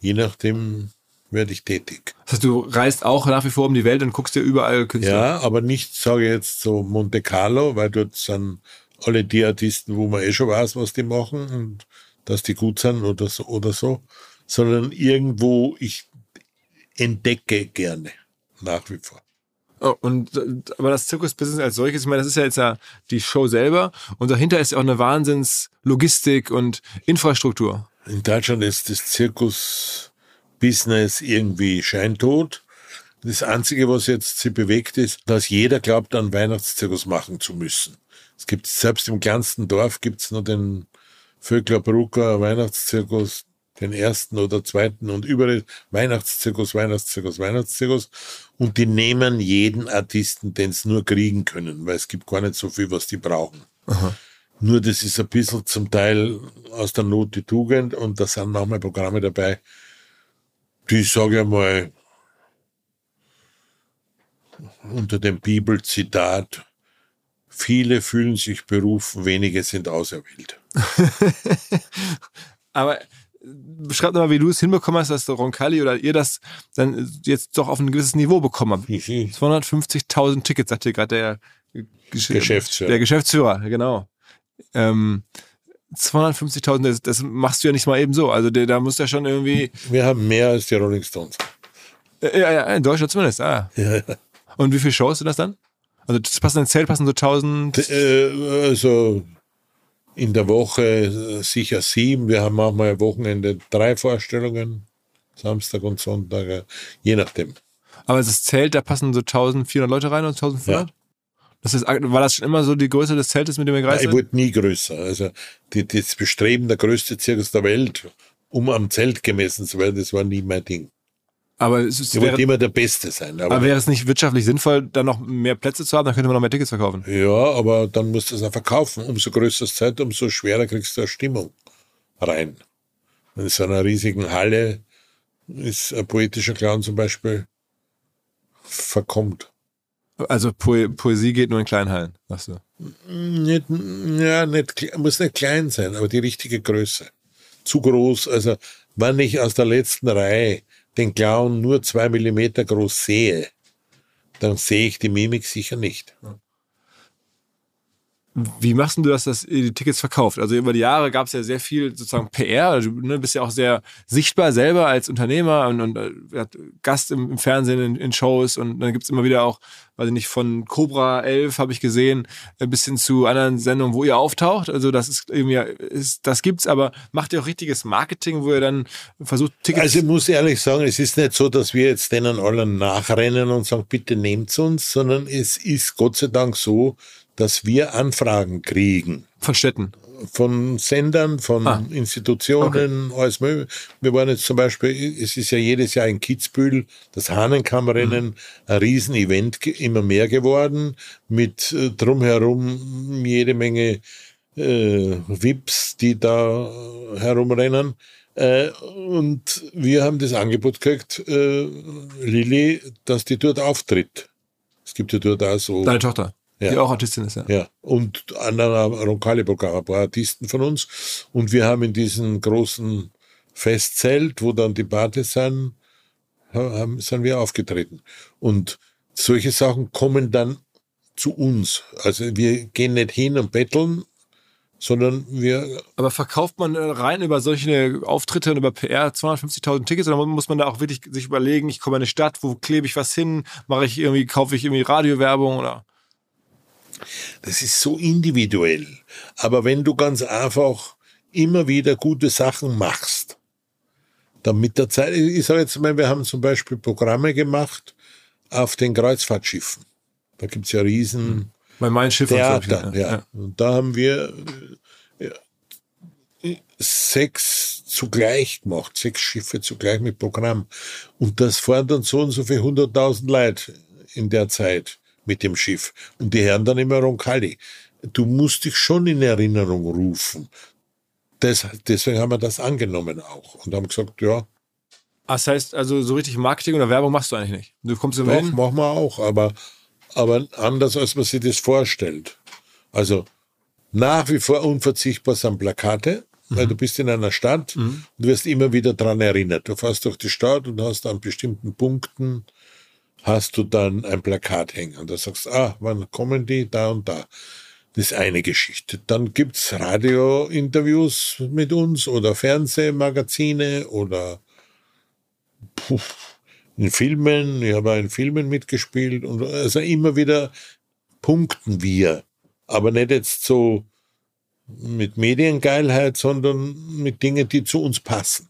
je nachdem werde ich tätig. Das heißt, du reist auch nach wie vor um die Welt und guckst dir überall Künstler. Ja, aber nicht, sage ich jetzt so Monte Carlo, weil dort sind alle die Artisten, wo man eh schon weiß, was die machen und dass die gut sind oder so, oder so sondern irgendwo, ich entdecke gerne nach wie vor. Oh, und aber das Zirkusbusiness als solches, ich meine, das ist ja jetzt ja die Show selber und dahinter ist ja auch eine Wahnsinns-Logistik und Infrastruktur. In Deutschland ist das Zirkus-Business irgendwie scheintot. Das Einzige, was jetzt sie bewegt, ist, dass jeder glaubt, einen Weihnachtszirkus machen zu müssen. Es gibt selbst im kleinsten Dorf gibt's noch den Vögler Brucker Weihnachtszirkus, den ersten oder zweiten und überall Weihnachtszirkus, Weihnachtszirkus, Weihnachtszirkus. Und die nehmen jeden Artisten, den sie nur kriegen können, weil es gibt gar nicht so viel, was die brauchen. Nur das ist ein bisschen zum Teil aus der Not die Tugend und da sind manchmal Programme dabei, die, sage ich mal, unter dem Bibelzitat, viele fühlen sich berufen, wenige sind auserwählt. Aber beschreib mal, wie du es hinbekommen hast, dass der Roncalli oder ihr das dann jetzt doch auf ein gewisses Niveau bekommen habt. Ich, ich, 250.000 Tickets, sagt hier gerade der Gesch- Geschäftsführer. Der Geschäftsführer, genau. Ähm, 250.000, das, das machst du ja nicht mal eben so. Also der, da muss ja schon irgendwie, wir haben mehr als die Rolling Stones. äh, ja, ja, in Deutschland zumindest, ah. Und wie viele Shows sind das dann? Also das passen ins Zelt, passen so 1000. Äh, also in der Woche äh, sicher sieben. Wir haben manchmal am Wochenende drei Vorstellungen, Samstag und Sonntag, äh, je nachdem. Aber das Zelt, da passen so 1400 Leute rein oder 1500? Das ist, war das schon immer so die Größe des Zeltes, mit dem ihr Nein, gereist ich seid? wollte nie größer. Also die, das Bestreben, der größte Zirkus der Welt, um am Zelt gemessen zu werden, das war nie mein Ding. Aber es ist, wäre, immer der Beste sein. Aber, aber wäre es nicht wirtschaftlich sinnvoll, da noch mehr Plätze zu haben? Dann könnte man noch mehr Tickets verkaufen. ja, aber dann musst du es auch verkaufen. Umso größer das Zeit, umso schwerer kriegst du eine Stimmung rein. In so einer riesigen Halle ist ein poetischer Clown zum Beispiel verkommt. Also Po Poesie geht nur in kleinen Hallen, sagst du. Nicht, ja, nicht, muss nicht klein sein, aber die richtige Größe. Zu groß, also wenn ich aus der letzten Reihe den Clown nur zwei Millimeter groß sehe, dann sehe ich die Mimik sicher nicht. Wie machst du das, dass ihr die Tickets verkauft? Also über die Jahre gab es ja sehr viel sozusagen PR. Also, du ne, bist ja auch sehr sichtbar selber als Unternehmer und, und äh, Gast im, im Fernsehen in, in, Shows und dann gibt's immer wieder auch, weiß ich nicht, von Cobra 11 habe ich gesehen, ein bisschen zu anderen Sendungen, wo ihr auftaucht. Also das ist irgendwie, ist, das gibt's, aber macht ihr auch richtiges Marketing, wo ihr dann versucht, Tickets... Also ich muss ehrlich sagen, es ist nicht so, dass wir jetzt denen allen nachrennen und sagen, bitte nehmt uns, sondern es ist Gott sei Dank so, dass wir Anfragen kriegen. Von Städten? Von Sendern, von ah. Institutionen, okay. alles mögliche. Wir waren jetzt zum Beispiel, es ist ja jedes Jahr in Kitzbühel das Hahnenkammrennen, mhm. ein Riesenevent immer mehr geworden, mit äh, drumherum jede Menge äh, Vips, die da herumrennen. Äh, und wir haben das Angebot gekriegt, äh, Lilly, dass die dort auftritt. Es gibt ja dort auch so. Deine Tochter? Ja. Die auch Artistin ist, ja. Ja. Und andere Roncalli-Programme, ein paar Artisten von uns. Und wir haben in diesem großen Festzelt, wo dann die Bade sind, haben, sind wir aufgetreten. Und solche Sachen kommen dann zu uns. Also wir gehen nicht hin und betteln, sondern wir. Aber verkauft man rein über solche Auftritte und über PR 250.000 Tickets oder muss man da auch wirklich sich überlegen, ich komme in eine Stadt, wo klebe ich was hin, mache ich irgendwie, kaufe ich irgendwie Radiowerbung oder? Das ist so individuell. Aber wenn du ganz einfach immer wieder gute Sachen machst, dann mit der Zeit, ich sage jetzt mal, wir haben zum Beispiel Programme gemacht auf den Kreuzfahrtschiffen. Da gibt's ja riesen Bei meinen Schiffen Theater. Ja. ja. Und da haben wir ja, sechs zugleich gemacht, sechs Schiffe zugleich mit Programm. Und das fahren dann so und so viel hunderttausend Leute in der Zeit mit dem Schiff. Und die hören dann immer Roncalli. Du musst dich schon in Erinnerung rufen. Das, deswegen haben wir das angenommen auch und haben gesagt, ja. Das heißt, also so richtig Marketing oder Werbung machst du eigentlich nicht. Du kommst immer Doch, hin. machen wir auch, aber, aber anders, als man sich das vorstellt. Also nach wie vor unverzichtbar sind Plakate, mhm. weil du bist in einer Stadt mhm. und wirst immer wieder dran erinnert. Du fährst durch die Stadt und hast an bestimmten Punkten hast du dann ein Plakat hängen und da sagst, ah, wann kommen die da und da. Das ist eine Geschichte. Dann gibt's Radiointerviews mit uns oder Fernsehmagazine oder puh, in Filmen. Ich habe in Filmen mitgespielt und also immer wieder punkten wir. Aber nicht jetzt so mit Mediengeilheit, sondern mit Dingen, die zu uns passen.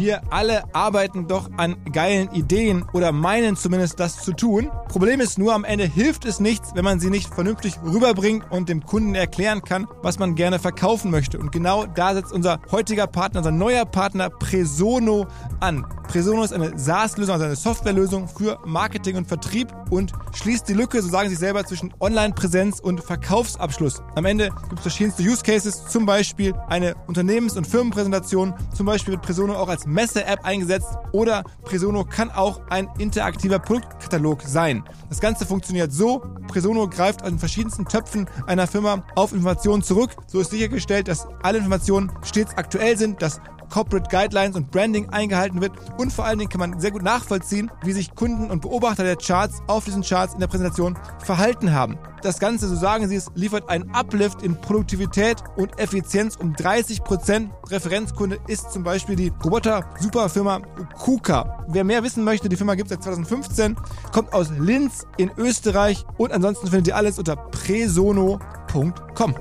Wir alle arbeiten doch an geilen Ideen oder meinen zumindest das zu tun. Problem ist nur, am Ende hilft es nichts, wenn man sie nicht vernünftig rüberbringt und dem Kunden erklären kann, was man gerne verkaufen möchte. Und genau da setzt unser heutiger Partner, unser neuer Partner Presono an. Presono ist eine SaaS-Lösung, also eine Softwarelösung für Marketing und Vertrieb und schließt die Lücke, so sagen sie selber, zwischen Online-Präsenz und Verkaufsabschluss. Am Ende gibt es verschiedenste Use Cases, zum Beispiel eine Unternehmens- und Firmenpräsentation. Zum Beispiel wird Presono auch als Messe-App eingesetzt oder Presono kann auch ein interaktiver Produktkatalog sein. Das Ganze funktioniert so, Presono greift an verschiedensten Töpfen einer Firma auf Informationen zurück. So ist sichergestellt, dass alle Informationen stets aktuell sind, dass Corporate Guidelines und Branding eingehalten wird und vor allen Dingen kann man sehr gut nachvollziehen, wie sich Kunden und Beobachter der Charts auf diesen Charts in der Präsentation verhalten haben. Das Ganze, so sagen sie es, liefert einen Uplift in Produktivität und Effizienz um 30 Prozent. Referenzkunde ist zum Beispiel die Roboter-Superfirma KUKA. Wer mehr wissen möchte, die Firma gibt es seit 2015, kommt aus Linz in Österreich und ansonsten findet ihr alles unter presono.com.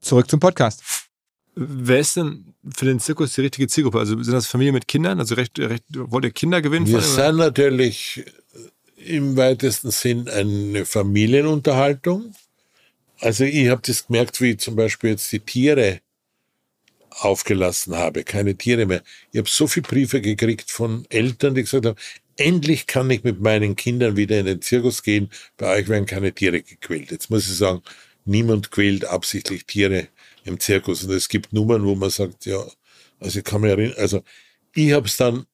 Zurück zum Podcast. Wer ist denn für den Zirkus die richtige Zielgruppe? Also sind das Familien mit Kindern? Also recht, recht, wollt ihr Kinder gewinnen? Wir sind natürlich im weitesten Sinn eine Familienunterhaltung. Also ich habe das gemerkt, wie ich zum Beispiel jetzt die Tiere aufgelassen habe, keine Tiere mehr. Ich habe so viele Briefe gekriegt von Eltern, die gesagt haben, endlich kann ich mit meinen Kindern wieder in den Zirkus gehen, bei euch werden keine Tiere gequält. Jetzt muss ich sagen, niemand quält absichtlich Tiere im Zirkus. Und es gibt Nummern, wo man sagt, ja, also ich kann mich erinnern, also ich habe es dann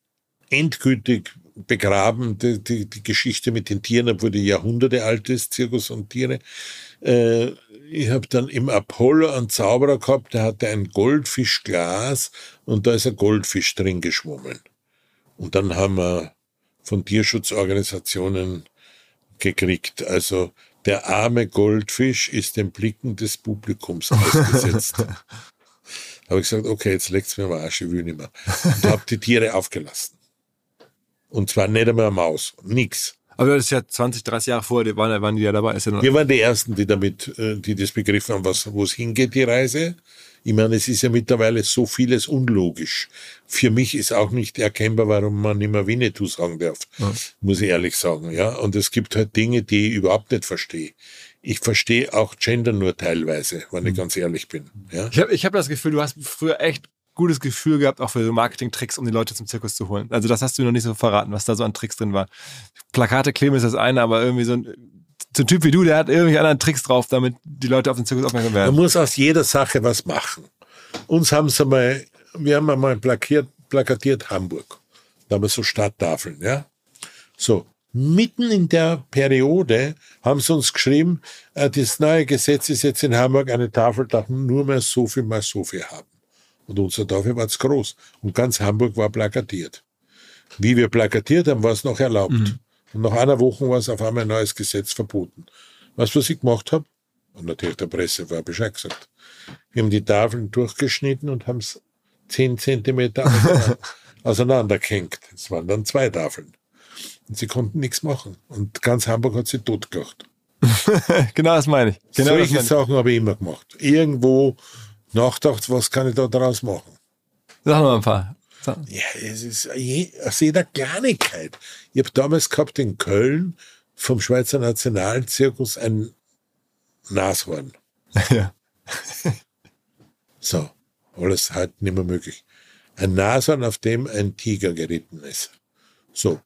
endgültig begraben, die, die, die, Geschichte mit den Tieren, obwohl die Jahrhunderte alt ist, Zirkus und Tiere. Äh, ich habe dann im Apollo einen Zauberer gehabt, der hatte ein Goldfischglas und da ist ein Goldfisch drin geschwommen. Und dann haben wir von Tierschutzorganisationen gekriegt. Also der arme Goldfisch ist den Blicken des Publikums ausgesetzt. habe ich gesagt, okay, jetzt legt's mir mal Arsch, ich will nicht mehr. Und habe die Tiere aufgelassen. Und zwar nicht einmal eine Maus, nix. Aber das ist ja 20, 30 Jahre vorher, waren, waren die ja dabei. Ja Wir waren die Ersten, die damit, äh, die das begriffen haben, was, wo es hingeht, die Reise. Ich meine, es ist ja mittlerweile so vieles unlogisch. Für mich ist auch nicht erkennbar, warum man mehr Winnetou sagen darf, ja. muss ich ehrlich sagen. Ja, und es gibt halt Dinge, die ich überhaupt nicht verstehe. Ich verstehe auch Gender nur teilweise, wenn ich hm. ganz ehrlich bin. Ja? Ich habe ich hab das Gefühl, du hast früher echt gutes Gefühl gehabt, auch für so Marketing-Tricks, um die Leute zum Zirkus zu holen. Also das hast du noch nicht so verraten, was da so an Tricks drin war. Plakate kleben ist das eine, aber irgendwie so ein, so ein Typ wie du, der hat irgendwie anderen Tricks drauf, damit die Leute auf den Zirkus aufmerksam werden. Man muss aus jeder Sache was machen. Uns haben sie mal, wir haben einmal plakiert, plakatiert Hamburg. Da haben wir so Stadttafeln, ja. So, mitten in der Periode haben sie uns geschrieben, äh, das neue Gesetz ist jetzt in Hamburg, eine Tafel darf nur mehr so viel mal so viel haben. Und unser Tafel war zu groß. Und ganz Hamburg war plakatiert. Wie wir plakatiert haben, war es noch erlaubt. Mhm. Und nach einer Woche war es auf einmal ein neues Gesetz verboten. Was, was ich gemacht habe, und natürlich der Presse war Bescheid gesagt, wir haben die Tafeln durchgeschnitten und haben es zehn Zentimeter auseinandergehängt. Es waren dann zwei Tafeln. Und sie konnten nichts machen. Und ganz Hamburg hat sie totgelacht. genau das meine ich. Genau Solche meine ich. Sachen habe ich immer gemacht. Irgendwo nachgedacht, was kann ich da draus machen? Sag mal ein paar. So. Ja, es ist aus jeder Kleinigkeit. Ich habe damals gehabt in Köln vom Schweizer Nationalzirkus ein Nashorn. Ja. so, alles halt nicht mehr möglich. Ein Nashorn, auf dem ein Tiger geritten ist. So,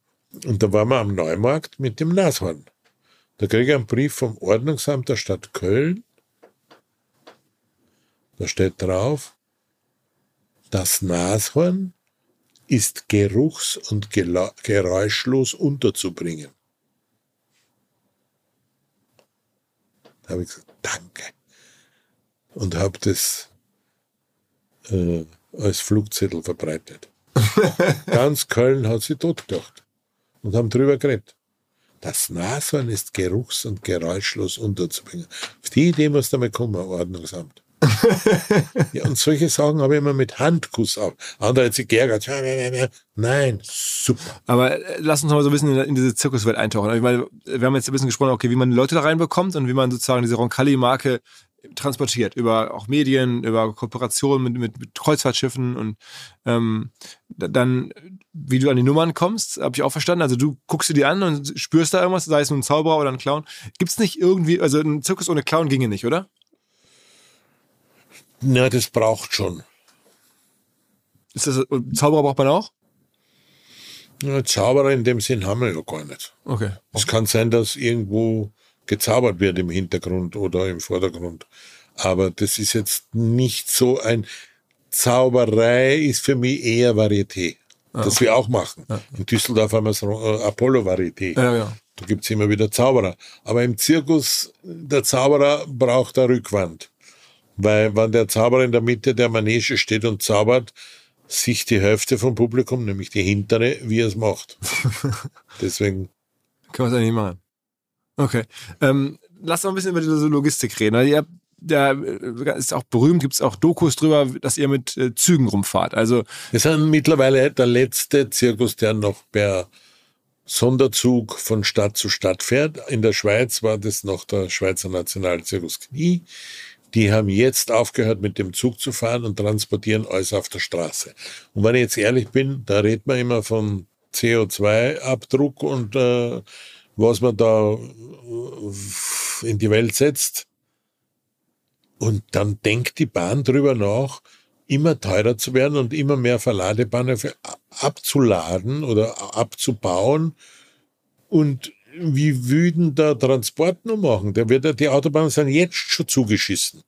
und da waren wir am Neumarkt mit dem Nashorn. Da kriege ich einen Brief vom Ordnungsamt der Stadt Köln. Da steht drauf, das Nashorn ist geruchs- und geräuschlos unterzubringen. Da habe ich gesagt, danke. Und habe das äh, als Flugzettel verbreitet. Ganz Köln hat sie totgedacht und haben drüber geredet. Das Nashorn ist geruchs- und geräuschlos unterzubringen. Auf die Idee muss da mal kommen, Ordnungsamt. ja, und solche Sachen habe ich immer mit Handkuss auf. Andere hat sich geärgert. Nein, super. Aber äh, lass uns mal so ein bisschen in, diese Zirkuswelt eintauchen. Ich meine, wir haben jetzt ein bisschen gesprochen, okay, wie man Leute da reinbekommt und wie man sozusagen diese Roncalli-Marke transportiert über auch Medien, über Kooperationen mit, mit, mit Kreuzfahrtschiffen und ähm, dann, wie du an die Nummern kommst, habe ich auch verstanden. Also du guckst dir die an und spürst da irgendwas, sei es nun ein Zauberer oder ein Clown. Gibt es nicht irgendwie, also ein Zirkus ohne Clown ginge nicht, oder? Na, das braucht schon. Ist das, Zauberer braucht man auch? Ja, Zauberer in dem Sinn haben wir ja gar nicht. Okay. Es kann sein, dass irgendwo gezaubert wird im Hintergrund oder im Vordergrund. Aber das ist jetzt nicht so ein Zauberei ist für mich eher Varieté. Ah, das okay. wir auch machen. Ja. In Düsseldorf haben wir das äh, Apollo Varieté. Ja, ja. Da gibt's immer wieder Zauberer. Aber im Zirkus, der Zauberer braucht eine Rückwand. Weil wenn der Zauberer in der Mitte der Manege steht und zaubert, sich die Hälfte vom Publikum, nämlich die hintere, wie er es macht. Deswegen. Kann man es eigentlich machen. Okay. Ähm, lass uns ein bisschen über diese Logistik reden. Also ihr da äh, ist auch berühmt, gibt es auch Dokus drüber, dass ihr mit äh, Zügen rumfahrt. Also wir sind mittlerweile der letzte Zirkus, der noch per Sonderzug von Stadt zu Stadt fährt. In der Schweiz war das noch der Schweizer Nationalzirkus Knie. Die haben jetzt aufgehört, mit dem Zug zu fahren und transportieren alles auf der Straße. Und wenn ich jetzt ehrlich bin, da redet man immer von CO2-Abdruck und äh, was man da äh, in die Welt setzt. Und dann denkt die Bahn drüber nach, immer teurer zu werden und immer mehr Verladebahnhöfe abzuladen oder abzubauen. Und wie würden da Transport noch machen? Der wird, die Autobahnen sind jetzt schon zugeschissen.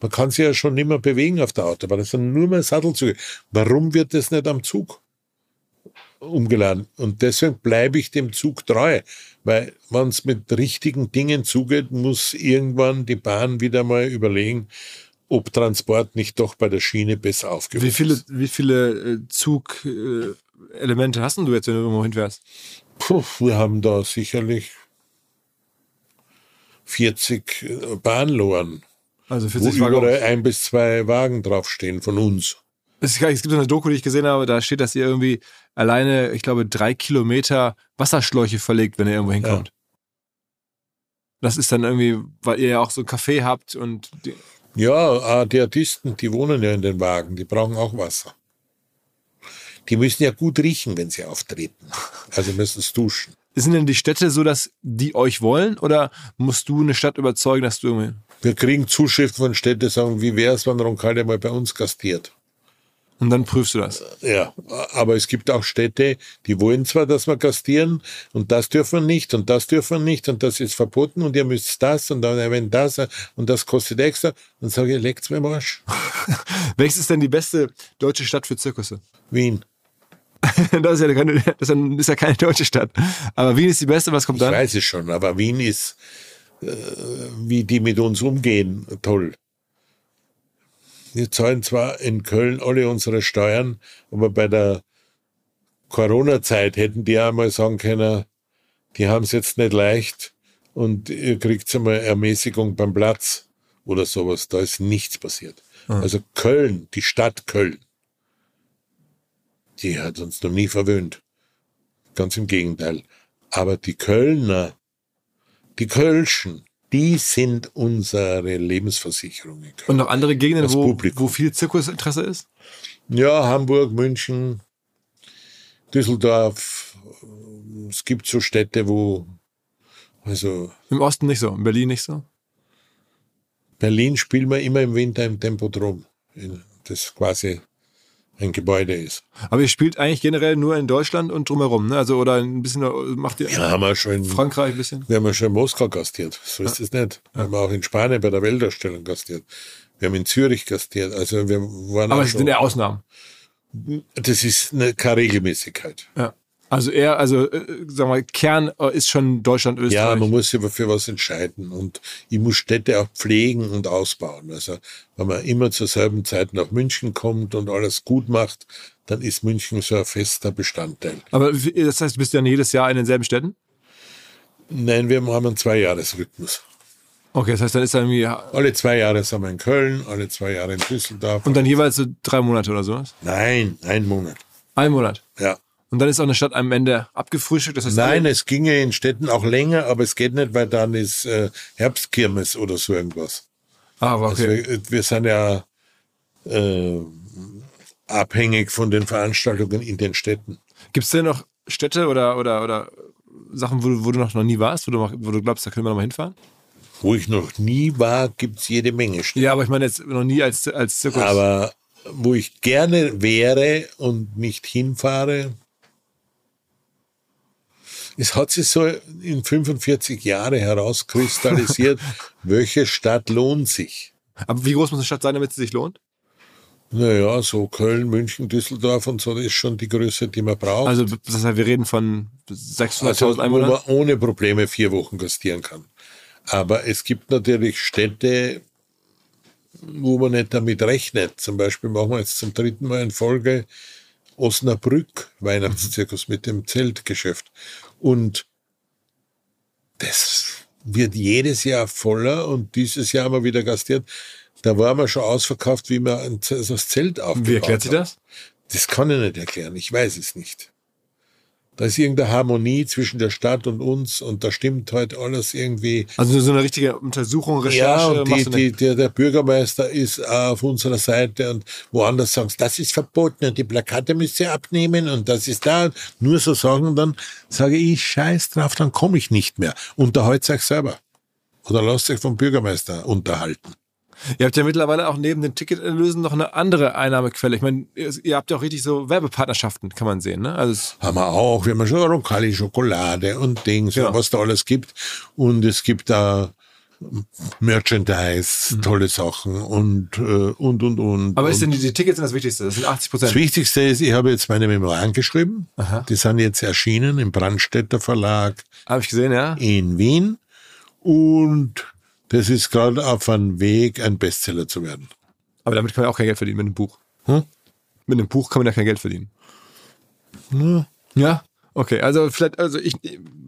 Man kann sich ja schon nicht mehr bewegen auf der Autobahn. Das sind nur mehr Sattelzüge. Warum wird das nicht am Zug umgeladen? Und deswegen bleibe ich dem Zug treu. Weil, wenn es mit richtigen Dingen zugeht, muss irgendwann die Bahn wieder mal überlegen, ob Transport nicht doch bei der Schiene besser aufgehoben wie viele, ist. Wie viele äh, Zugelemente hast du jetzt, wenn du irgendwo hinfährst? Puh, wir haben da sicherlich 40 äh, Bahnloren, Also wo 40 Waggons. überall ein bis zwei Wagen draufstehen von uns. Es gibt so eine Doku, die ich gesehen habe, da steht, dass ihr irgendwie alleine, ich glaube, drei Kilometer Wasserschläuche verlegt, wenn ihr irgendwo hinkommt. Das ist dann irgendwie, weil ihr ja auch so ein Café habt und die, Ja, äh, die Artisten, die wohnen ja in den Wagen, die brauchen auch Wasser. Die müssen ja gut riechen, wenn sie auftreten. Also müssen es duschen. sind denn die Städte so, dass die euch wollen oder musst du eine Stadt überzeugen, dass du irgendwie. Wir kriegen Zuschriften von Städten, sagen, wie wär's, wenn Roncalli mal bei uns gastiert? Und dann prüfst du das. Ja, aber es gibt auch Städte, die wollen zwar, dass wir gastieren und das dürfen wir nicht und das dürfen wir nicht und das ist verboten und ihr müsst das und dann wenn das und das kostet extra. Dann sage ich, leckt's mir am Arsch. Welches ist denn die beste deutsche Stadt für Zirkusse? Wien. Das ist ja keine, das ist ja- keine deutsche Stadt. Aber Wien ist die beste, was kommt Ich dann? weiß es schon, aber Wien ist, äh, wie die mit uns umgehen, toll. Wir zahlen zwar in Köln alle unsere Steuern, aber bei der Corona-Zeit hätten die einmal sagen können, die haben es jetzt nicht leicht und ihr kriegt einmal Ermäßigung beim Platz oder sowas. Da ist nichts passiert. Also Köln, die Stadt Köln, die hat uns noch nie verwöhnt. Ganz im Gegenteil. Aber die Kölner, die Kölschen, die sind unsere Lebensversicherung. in Köln. Und noch andere Gegenden, wo, Publikum. wo viel Zirkusinteresse ist? Ja, Hamburg, München, Düsseldorf. Es gibt so Städte, wo, also Im Osten nicht so, in Berlin nicht so. Berlin spielen wir immer im Winter im Tempodrom, das quasi ein Gebäude ist. Aber ihr spielt eigentlich generell nur in Deutschland und drumherum, ne? Also oder ein bisschen macht ihr Ja, haben wir schon in, Frankreich ein bisschen? wir haben ja schon in Moskau gastiert. So ist es nicht. Wir haben auch in Spanien bei der Weltausstellung gastiert. Wir haben in Zürich gastiert. Also wir waren Aber es sind eher Ausnahmen. das ist eine, keine Regelmäßigkeit. Ja. Also eher, also äh, sagen wir mal, Kern äh, ist schon Deutschland, Ja, Österreich. man muss sich aber für was entscheiden. Und ich muss Städte auch pflegen und ausbauen. Also, wenn man immer zur selben Zeit nach München kommt und alles gut macht, dann ist München so ein fester Bestandteil. Aber das heißt, du bist dann jedes Jahr in denselben Städten? Nein, wir haben einen Zweijahresrhythmus. Okay, das heißt, dann ist dann irgendwie Alle zwei Jahre sind wir in Köln, alle zwei Jahre in Düsseldorf. und dann jeweils so drei Monate oder sowas? Nein, ein Monat. Ein Monat. Ja. Und dann ist auch eine Stadt am Ende abgefrühstückt. Das heißt, Nein, es ginge in Städten auch länger, aber es geht nicht, weil dann ist äh, Herbstkirmes oder so irgendwas. Ah, aber Also okay. wir, wir sind ja äh, abhängig von den Veranstaltungen in den Städten. Gibt es denn noch Städte oder, oder, oder Sachen, wo, du- wo du noch, nie warst, wo du, wo du glaubst, da können wir noch mal hinfahren? Wo ich noch nie war, gibt's jede Menge Städte. Ja, aber ich meine jetzt noch nie als, als Zirkus. Aber wo ich gerne wäre und nicht hinfahre, es hat sich so in 45 Jahre herauskristallisiert, welche Stadt lohnt sich. aber wie groß muss eine Stadt sein, damit sie sich lohnt? Naja, so Köln, München, Düsseldorf und so, das ist schon die Größe, die man braucht. Also, das heißt, wir reden von 600.000 Also, wo Einwohnern. man ohne Probleme vier Wochen gastieren kann. Aber es gibt natürlich Städte, wo man nicht damit rechnet. Zum Beispiel machen wir jetzt zum dritten Mal in Folge Osnabrück Weihnachtszirkus mit dem Zeltgeschäft. Und das wird jedes Jahr voller und dieses Jahr haben wir wieder gastiert. Da waren wir schon ausverkauft, wie wir Z- das Zelt aufgebaut Wie erklärt haben. das? Das kann ich nicht erklären. Ich weiß es nicht. Da ist irgendeine Harmonie zwischen der Stadt und uns und da stimmt halt alles irgendwie. Also so eine richtige Untersuchung, Recherche Ja, und die, die, der, der Bürgermeister ist auf unserer Seite und woanders sagen sie, das ist verboten und die Plakate müsst ihr abnehmen und das ist da. Nur so sagen dann, sage ich, scheiß drauf, dann komme ich nicht mehr. Unterhaltet euch selber. Oder lasst euch vom Bürgermeister unterhalten. Ihr habt ja mittlerweile auch neben den Ticketerlösen noch eine andere Einnahmequelle. Ich meine, ihr, habt ja auch richtig so Werbepartnerschaften, kann man sehen. Ne? Also Haben wir auch. Wir haben schon Roncalli Schokolade und Dings, Ja. und was da alles gibt. Und es gibt da Merchandise, tolle Sachen und, äh, und, und, und. Mhm. aber ist denn die, die Tickets sind das Wichtigste? Das sind 80 das Prozent. Wichtigste ist, ich habe jetzt meine Memoiren geschrieben. Aha. Die sind jetzt erschienen im Brandstätter Verlag Habe ich gesehen, ja. in Wien. Und das ist gerade auf einem Weg, ein Bestseller zu werden. Aber damit kann man auch kein Geld verdienen mit einem Buch. Hm? Mit einem Buch kann man ja kein Geld verdienen. Ja. Ja. Okay, also vielleicht, also ich,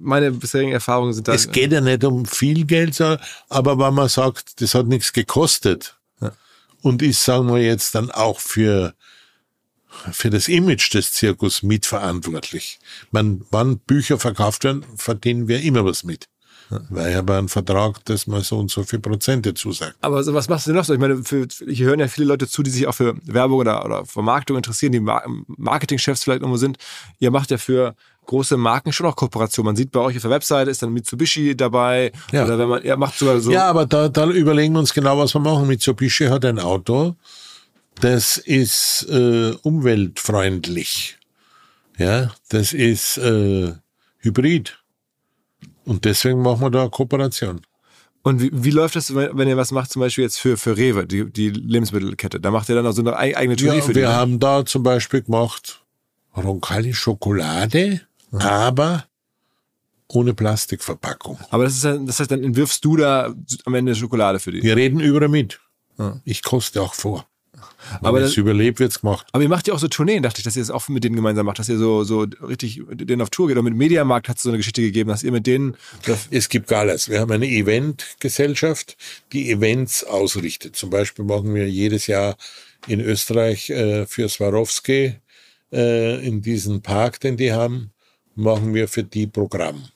meine bisherigen Erfahrungen sind da. Es geht ja nicht um viel Geld, aber wenn man sagt, das hat nichts gekostet Ja. und ist, sagen wir jetzt, dann auch für, für das Image des Zirkus mitverantwortlich. Man, wann Bücher verkauft werden, verdienen wir immer was mit. Weil ich habe einen Vertrag, dass man so und so viel Prozente zusagt. Aber so, was machst du denn noch so? Ich meine, für, hier hören ja viele Leute zu, die sich auch für Werbung oder, oder Vermarktung interessieren, die Mar Marketingchefs vielleicht irgendwo sind. Ihr macht ja für große Marken schon auch Kooperationen. Man sieht bei euch auf der Webseite ist dann Mitsubishi dabei. Ja. Oder wenn man, ihr macht sogar so. Ja, aber da, da überlegen wir uns genau, was wir machen. Mitsubishi hat ein Auto, das ist äh, umweltfreundlich. Ja, das ist äh, Hybrid. Und deswegen machen wir da eine Kooperation. Und wie, wie läuft das, wenn ihr was macht, zum Beispiel jetzt für, für Rewe, die, die Lebensmittelkette? Da macht ihr dann auch so eine ei- eigene Tournee Ja, für die. wir ne? haben da zum Beispiel gemacht Roncalli Schokolade, aber ohne Plastikverpackung. Aber das ist dann, das heißt, dann entwirfst du da am Ende Schokolade für die. Wir reden überall mit. Ja. Ich koste auch vor. Wenn Aber es überlebt, wird's gemacht. Aber ihr macht ja auch so Tourneen, dachte ich, dass ihr das auch mit denen gemeinsam macht, dass ihr so, so richtig denen auf Tour geht. Und mit Mediamarkt hat es so eine Geschichte gegeben, dass ihr mit denen. Es gibt gar alles. Wir haben eine Eventgesellschaft, die Events ausrichtet. Zum Beispiel machen wir jedes Jahr in Österreich äh, für Swarovski äh, in diesem Park, den die haben, machen wir für die Programm.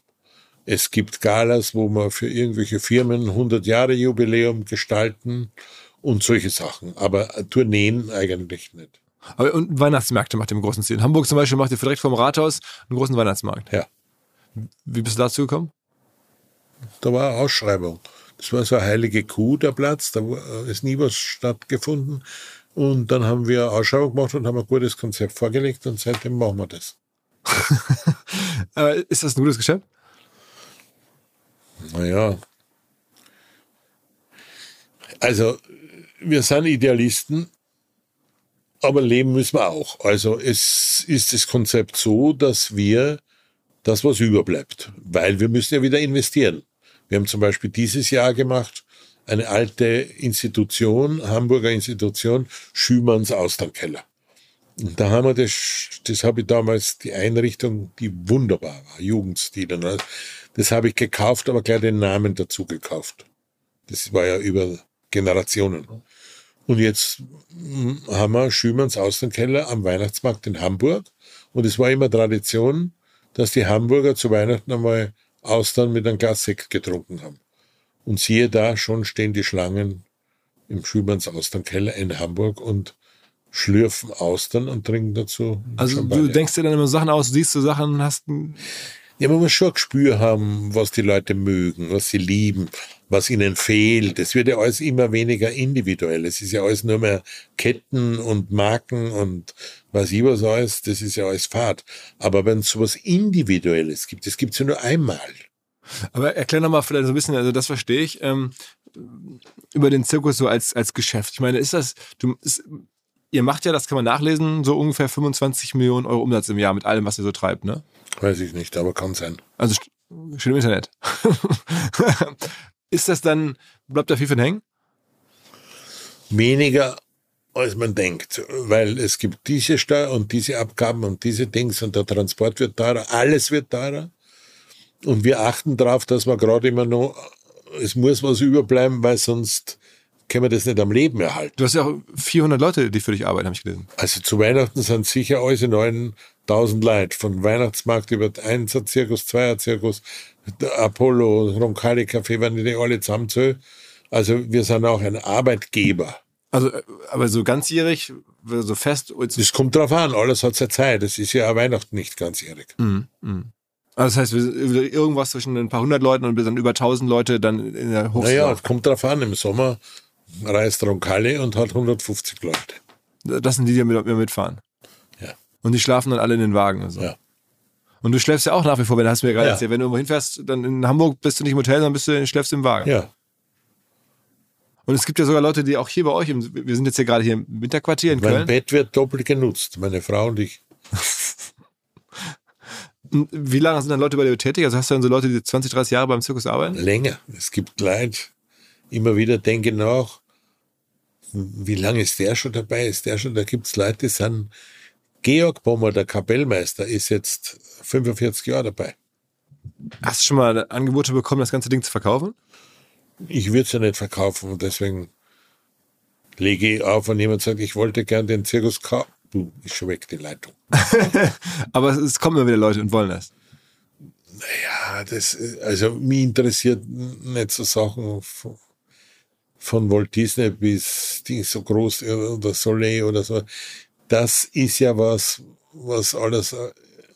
Es gibt Galas, wo wir für irgendwelche Firmen 100 Jahre Jubiläum gestalten und solche Sachen. Aber Tourneen eigentlich nicht. Aber und Weihnachtsmärkte macht ihr im großen Stil. In Hamburg zum Beispiel macht ihr direkt vom Rathaus einen großen Weihnachtsmarkt. Ja, Wie bist du dazu gekommen? da war eine Ausschreibung. Das war so eine heilige Kuh, der Platz. Da war- ist nie was stattgefunden. Und dann haben wir eine Ausschreibung gemacht und haben ein gutes Konzept vorgelegt und seitdem machen wir das. Ist das ein gutes Geschäft? Naja. Also, wir sind Idealisten, aber leben müssen wir auch. Also, es ist das Konzept so, dass wir das, was überbleibt, weil wir müssen ja wieder investieren. Wir haben zum Beispiel dieses Jahr gemacht, eine alte Institution, Hamburger Institution, Schümanns Austernkeller. Und da haben wir das, das habe ich damals, die Einrichtung, die wunderbar war, Jugendstil das habe ich gekauft, aber gleich den Namen dazu gekauft. Das war ja über Generationen. Und jetzt mm, haben wir Schümanns Außenkeller am Weihnachtsmarkt in Hamburg. Und es war immer Tradition, dass die Hamburger zu Weihnachten einmal Austern mit einem Glas Sekt getrunken haben. Und siehe da, schon stehen die Schlangen im Schümanns Austernkeller in Hamburg und schlürfen Austern und trinken dazu Also Champagner. du denkst dir dann immer Sachen aus, siehst du Sachen, hast Ja, man muss schon ein Gespür haben, was die Leute mögen, was sie lieben, was ihnen fehlt. Es wird ja alles immer weniger individuell. Es ist ja alles nur mehr Ketten und Marken und was ich was alles, das ist ja alles Fahrt. Aber wenn es sowas Individuelles gibt, das gibt's ja nur einmal. Aber erklär noch mal vielleicht so ein bisschen, also das verstehe ich, ähm, über den Zirkus so als, als Geschäft. Ich meine, ist das, du, ist, ihr macht ja, das kann man nachlesen, so ungefähr 25 Millionen Euro Umsatz im Jahr mit allem, was ihr so treibt, ne? Weiß ich nicht, aber kann sein. Also steht im Internet. ist das dann, bleibt da viel von hängen? Weniger als man denkt, weil es gibt diese Steuer und diese Abgaben und diese Dings und der Transport wird teurer, alles wird teurer. Und wir achten darauf, dass wir gerade immer noch, es muss was überbleiben, weil sonst können wir das nicht am Leben erhalten. Du hast ja auch 400 Leute, die für dich arbeiten, habe ich gelesen. Also zu Weihnachten sind sicher alles in allen 1000 Leute, von Weihnachtsmarkt über 1er Zirkus, 2er Zirkus, Apollo, Roncalli Café, wenn ich die alle zusammenzähle. Also wir sind auch ein Arbeitgeber. Also, aber so ganzjährig, so fest. Das kommt drauf an, alles hat seine Zeit. Das ist ja auch Weihnachten nicht ganzjährig. Mhm. mhm. Also das heißt, wir sind irgendwas zwischen ein paar hundert Leuten und dann über tausend Leute dann in der Hochsaison. Naja, es kommt drauf an. Im Sommer reist Roncalli und hat 150 Leute. Das sind die, die mit, mitfahren. Und die schlafen dann alle in den Wagen. Und, so. Ja. und du schläfst ja auch nach wie vor, wenn du hast mir gerade Ja. erzählt, wenn du irgendwo hinfährst, dann in Hamburg bist du nicht im Hotel, sondern bist du schläfst im Wagen. Ja. Und es gibt ja sogar Leute, die auch hier bei euch, im, wir sind jetzt hier gerade hier im Winterquartier in Mein Köln. Bett wird doppelt genutzt, meine Frau und ich. Wie lange sind dann Leute bei dir tätig? Also hast du dann so Leute, die 20, 30 Jahre beim Zirkus arbeiten? Länger. Es gibt Leute, immer wieder denke nach, wie lange ist der schon dabei? Ist der schon? Da gibt es Leute, die sind Georg Bommer, der Kapellmeister, ist jetzt 45 Jahre dabei. Hast du schon mal Angebote bekommen, das ganze Ding zu verkaufen? Ich würde es ja nicht verkaufen und deswegen lege ich auf, wenn jemand sagt, ich wollte gern den Zirkus kaufen. Du, ist schon weg, die Leitung. Aber es, kommen immer wieder Leute und wollen das. Ja, das, also mich interessiert nicht so Sachen von, von Walt Disney bis die so groß oder Soleil oder so. Das ist ja was, was alles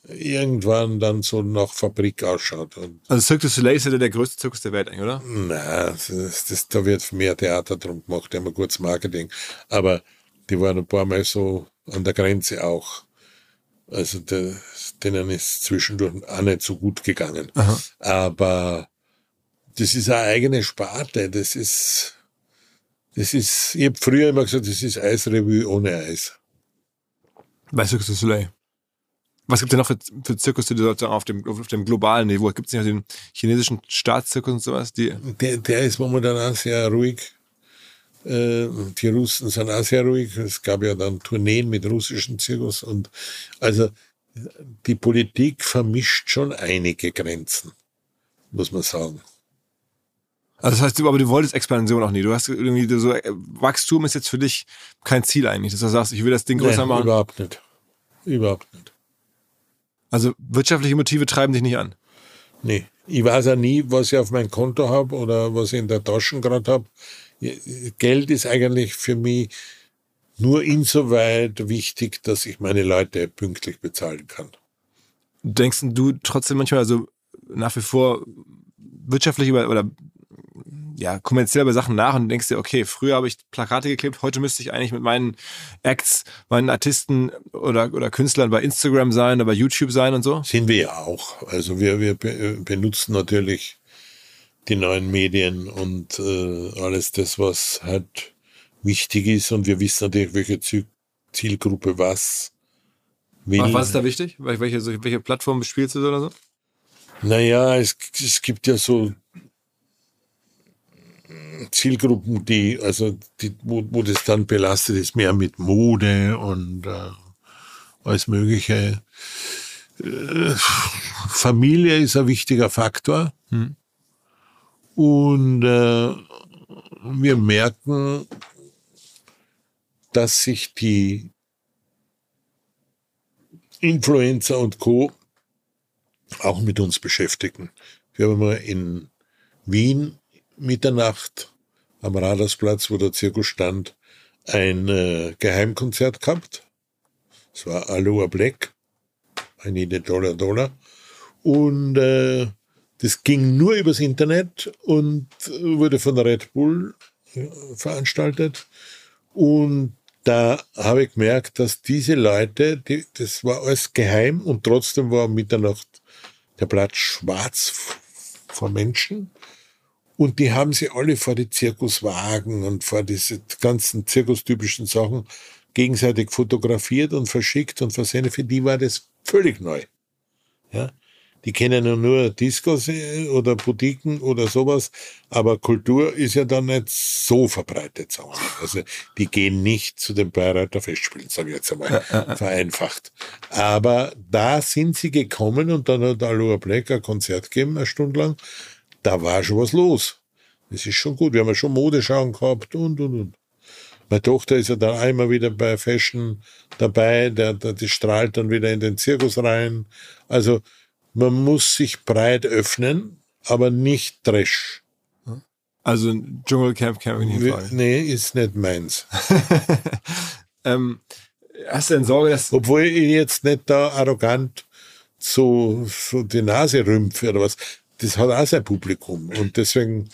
irgendwann dann so nach Fabrik ausschaut. Und Also Cirque du Soleil ist ja der größte Zirkus der Welt eigentlich, oder? na, das, das, da wird mehr Theater drum gemacht, ein gutes Marketing. Aber die waren ein paar Mal so an der Grenze auch. Also der, denen ist zwischendurch auch nicht so gut gegangen. Aber das ist eine eigene Sparte. Das ist, das ist, ich habe früher immer gesagt, das ist Eisrevue ohne Eis. Bei Cirque du Soleil. Was gibt es denn noch für, für Zirkus, die sozusagen auf dem, auf dem globalen Niveau? Gibt es nicht auch den chinesischen Staatszirkus und sowas? Die, Der, der ist momentan auch sehr ruhig. Äh, Die Russen sind auch sehr ruhig. Es gab ja dann Tourneen mit russischen Zirkus und also die Politik vermischt schon einige Grenzen, muss man sagen. also das heißt, du, aber du wolltest Expansion auch nie. Du hast irgendwie so, äh, Wachstum ist jetzt für dich kein Ziel eigentlich, dass du sagst, ich will das Ding größer Nein, machen. überhaupt nicht. Überhaupt nicht. Also wirtschaftliche Motive treiben dich nicht an. Nee. Ich weiß auch nie, was ich auf mein Konto habe oder was ich in der Tasche gerade habe. Geld ist eigentlich für mich nur insoweit wichtig, dass ich meine Leute pünktlich bezahlen kann. Denkst du trotzdem manchmal, also nach wie vor wirtschaftlich über, oder ja, kommerziell über Sachen nach und denkst dir, okay, früher habe ich Plakate geklebt, heute müsste ich eigentlich mit meinen Acts, meinen Artisten oder, oder Künstlern bei Instagram sein oder bei YouTube sein und so? Sind wir ja auch. Also wir, wir be- benutzen natürlich die neuen Medien und äh, alles das, was halt wichtig ist. Und wir wissen natürlich, welche Ziel- Zielgruppe was will. Was, was ist da wichtig? Wel- Welche, welche Plattform bespielst du oder so? Naja, es, es gibt ja so Zielgruppen, die, also die, wo, wo das dann belastet ist, mehr mit Mode und äh, alles Mögliche. Äh, Familie ist ein wichtiger Faktor. Und äh, wir merken, dass sich die Influencer und Co. auch mit uns beschäftigen. Wir haben mal in Wien Mitternacht am Radarsplatz, wo der Zirkus stand, ein äh, Geheimkonzert gehabt. Es war Aloha Black, I need a Dollar Dollar. Und äh, das ging nur übers Internet und wurde von der Red Bull äh, veranstaltet. Und da habe ich gemerkt, dass diese Leute, die, das war alles geheim und trotzdem war Mitternacht der Platz schwarz vor Menschen. Und die haben sie alle vor die Zirkuswagen und vor diese ganzen zirkustypischen Sachen gegenseitig fotografiert und verschickt und versendet. Für die war das völlig neu. Ja? Die kennen ja nur Discos äh, oder Boutiquen oder sowas, aber Kultur ist ja dann nicht so verbreitet, sagen wir. Also die gehen nicht zu den Bayreuther Festspielen, sage ich jetzt einmal, vereinfacht. Aber da sind sie gekommen und dann hat Aloha Black ein Konzert gegeben, eine Stunde lang. Da war schon was los. Das ist schon gut. Wir haben ja schon Modeschauen gehabt und, und, und. Meine Tochter ist ja dann einmal wieder bei Fashion dabei, der, der, die strahlt dann wieder in den Zirkus rein. Also man muss sich breit öffnen, aber nicht Trash. Also ein Dschungelcamp nicht in Frage. Nee, ist nicht meins. Ähm, hast du denn Sorge, dass Obwohl ich jetzt nicht da arrogant so, so die Nase rümpfe oder was. Das hat auch sein Publikum. Und deswegen,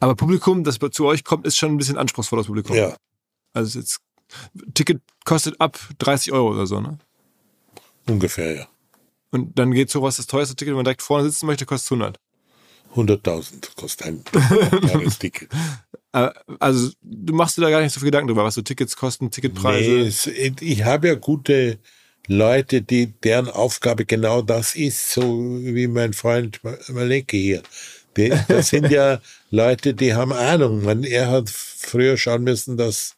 aber Publikum, das zu euch kommt, ist schon ein bisschen anspruchsvolles Publikum. ja, Also jetzt Ticket kostet ab 30 Euro oder so, ne? ungefähr, ja. Und dann geht sowas, das teuerste Ticket, wenn man direkt vorne sitzen möchte, kostet 100. 100.000 kostet ein Jahresticket. Äh, Also du machst dir da gar nicht so viel Gedanken drüber, was so Tickets kosten, Ticketpreise. Nee, es, ich habe ja gute Leute, die, deren Aufgabe genau das ist, so wie mein Freund Maleke hier. Die, das sind ja Leute, die haben Ahnung. Man, er hat früher schauen müssen, dass,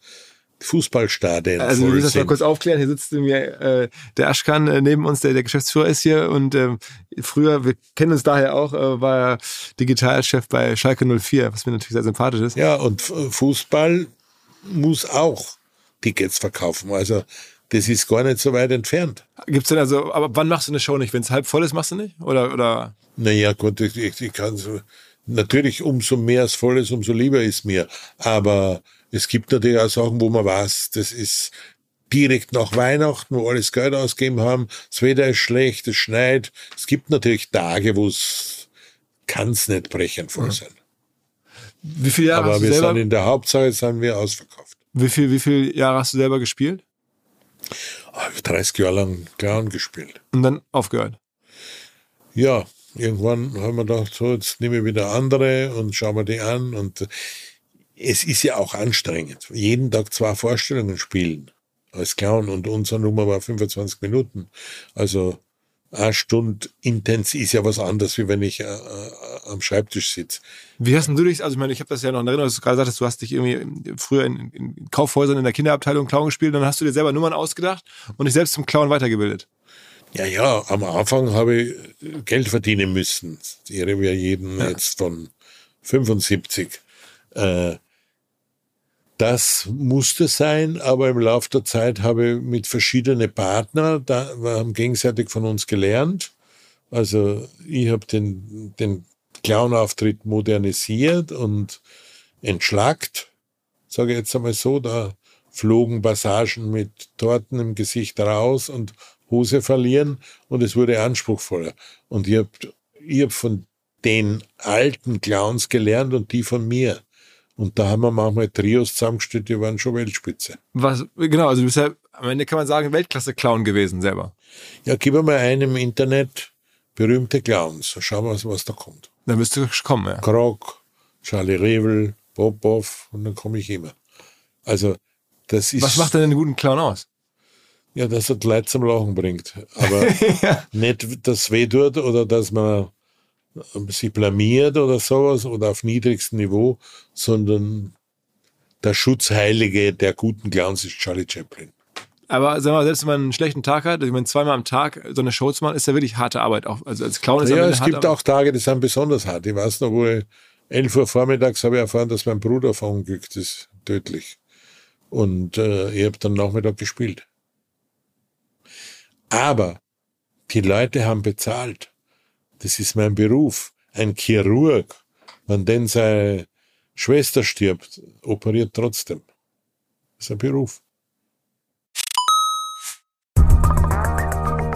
Fußballstadien Also wir müssen das mal kurz aufklären. Hier sitzt mir äh, der Aschkan äh, neben uns, der, der Geschäftsführer ist hier und ähm, früher, wir kennen uns daher auch, äh, war er Digitalchef bei Schalke 04, was mir natürlich sehr sympathisch ist. Ja, und Fußball muss auch Tickets verkaufen. Also das ist gar nicht so weit entfernt. Gibt's denn also, aber wann machst du eine Show nicht? Wenn es halb voll ist, machst du nicht? Oder, oder Naja, gut, ich, ich, kann so, natürlich umso mehr es voll ist, umso lieber ist mir. Aber es gibt natürlich auch Sachen, wo man weiß, das ist direkt nach Weihnachten, wo alles Geld ausgegeben haben, das Wetter ist schlecht, es schneit. Es gibt natürlich Tage, wo es kann es nicht brechend voll sein. wie viele Jahre Aber hast du wir selber, sind in der Hauptsache sind wir ausverkauft. wie viel, wie viele Jahre hast du selber gespielt? Ah, Ich hab 30 Jahre lang Clown gespielt. Und dann aufgehört. Ja, irgendwann haben wir gedacht, so, jetzt nehme ich wieder andere und schauen wir die an. Und es ist ja auch anstrengend. Jeden Tag zwei Vorstellungen spielen als Clown und unsere Nummer war 25 Minuten. Also eine Stunde intens ist ja was anderes, wie wenn ich äh, äh, am Schreibtisch sitze. Wie hast denn du dich, also ich meine, ich habe das ja noch in Erinnerung, dass du gerade sagtest, du hast dich irgendwie früher in, in Kaufhäusern in der Kinderabteilung Clown gespielt, dann hast du dir selber Nummern ausgedacht und dich selbst zum Clown weitergebildet. Ja, ja, am Anfang habe ich Geld verdienen müssen. Ich rede ja jeden jetzt von 75. Äh, das musste sein, aber im Laufe der Zeit habe ich mit verschiedenen Partnern, da, wir haben gegenseitig von uns gelernt. Also ich habe den, den Clown-Auftritt modernisiert und entschlackt, sage ich jetzt einmal so, da flogen Passagen mit Torten im Gesicht raus und Hose verlieren und es wurde anspruchsvoller. Und ich habe ich hab von den alten Clowns gelernt und die von mir. Und da haben wir manchmal Trios zusammengestellt, die waren schon Weltspitze. Was, genau, also du bist ja, am Ende kann man sagen, Weltklasse-Clown gewesen selber. Ja, gib mir mal ein im Internet berühmte Clowns. Schauen wir, was da kommt. Dann wirst du kommen, ja. Krog, Charlie Revel, Popov und dann komme ich immer. Also, das ist. Was macht denn einen guten Clown aus? Ja, dass er die Leute zum Lachen bringt. Aber nicht, dass es weh tut oder dass man sich blamiert oder sowas oder auf niedrigstem Niveau, sondern der Schutzheilige der guten Clowns ist Charlie Chaplin. Aber sag mal, selbst wenn man einen schlechten Tag hat, ich meine, zweimal am Tag so eine Show zu machen, ist ja wirklich harte Arbeit. Auch, also als Clown ist Ja, es gibt auch Tage, die sind besonders hart. Ich weiß noch, wo ich 11 Uhr vormittags habe ich erfahren, dass mein Bruder verunglückt ist, tödlich. Und äh, ich habe dann Nachmittag gespielt. Aber die Leute haben bezahlt. Das ist mein Beruf. Ein Chirurg, wenn denn seine Schwester stirbt, operiert trotzdem. Das ist ein Beruf.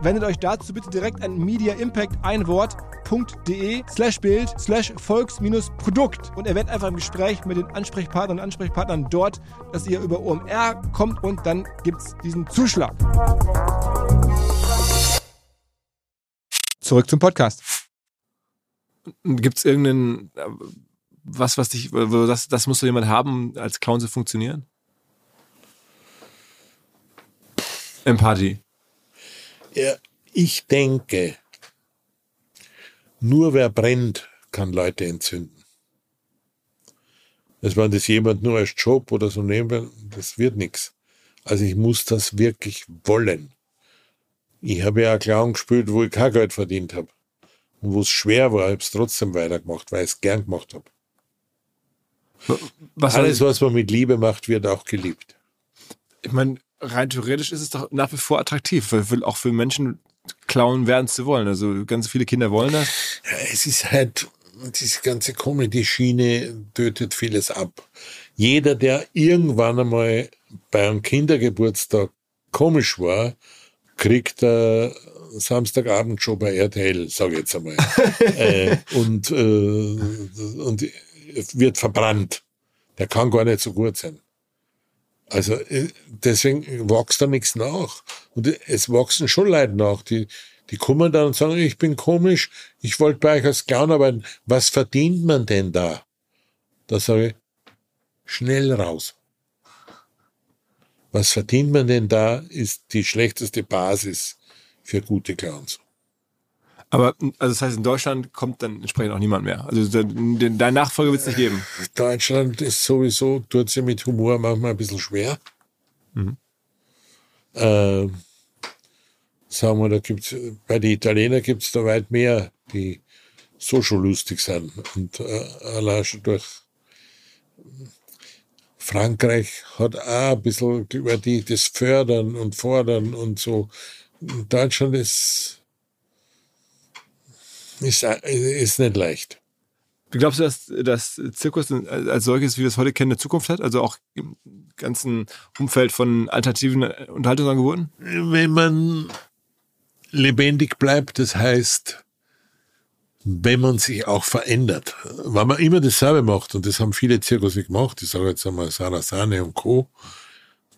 Wendet euch dazu bitte direkt an Media Impact ein Wort.de slash Bild slash Volks-Produkt und erwähnt einfach im Gespräch mit den Ansprechpartnern und Ansprechpartnern dort, dass ihr über OMR kommt und dann gibt's diesen Zuschlag. Zurück zum Podcast. Gibt's irgendeinen, äh, was, was dich, das, das muss doch jemand haben, um als Clown zu funktionieren? Empathie. Ich denke, nur wer brennt, kann Leute entzünden. Das wenn das jemand nur als Job oder so nehmen will, das wird nichts. Also ich muss das wirklich wollen. Ich habe ja auch Clown gespielt, wo ich kein Geld verdient habe. Und wo es schwer war, habe ich es trotzdem weitergemacht, weil ich es gern gemacht habe. Was Alles, was man mit Liebe macht, wird auch geliebt. ich meine, rein theoretisch ist es doch nach wie vor attraktiv, weil auch für Menschen Clown werden zu wollen. Also ganz viele Kinder wollen das. Ja, es ist halt, diese ganze Comedy-Schiene tötet vieles ab. Jeder, der irgendwann einmal bei einem Kindergeburtstag komisch war, kriegt äh, Samstagabend schon bei RTL, sage ich jetzt einmal. äh, und, äh, und wird verbrannt. Der kann gar nicht so gut sein. Also äh, deswegen wächst da nichts nach. Und es wachsen schon Leute nach, die, die kommen dann und sagen, ich bin komisch, ich wollte bei euch als Clown arbeiten. Was verdient man denn da? Da sage ich, schnell raus. Was verdient man denn da, ist die schlechteste Basis für gute Clowns. Aber also das heißt, in Deutschland kommt dann entsprechend auch niemand mehr. Also de- de- deine Nachfolge wird es nicht geben. Deutschland ist sowieso, tut sie mit Humor manchmal ein bisschen schwer. Äh, sagen wir, da gibt's, bei den Italienern gibt's da weit mehr, die so schon lustig sind. Und äh, allein schon durch Frankreich hat auch ein bisschen über die das Fördern und Fordern und so. Deutschland ist, ist, ist nicht leicht. Glaubst du, dass das Zirkus als solches, wie wir es heute kennen, eine Zukunft hat? Also auch im ganzen Umfeld von alternativen Unterhaltungsangeboten? wenn man lebendig bleibt, das heißt, wenn man sich auch verändert. Wenn man immer dasselbe macht, und das haben viele Zirkusse gemacht, ich sage jetzt einmal Sarasane und Co.,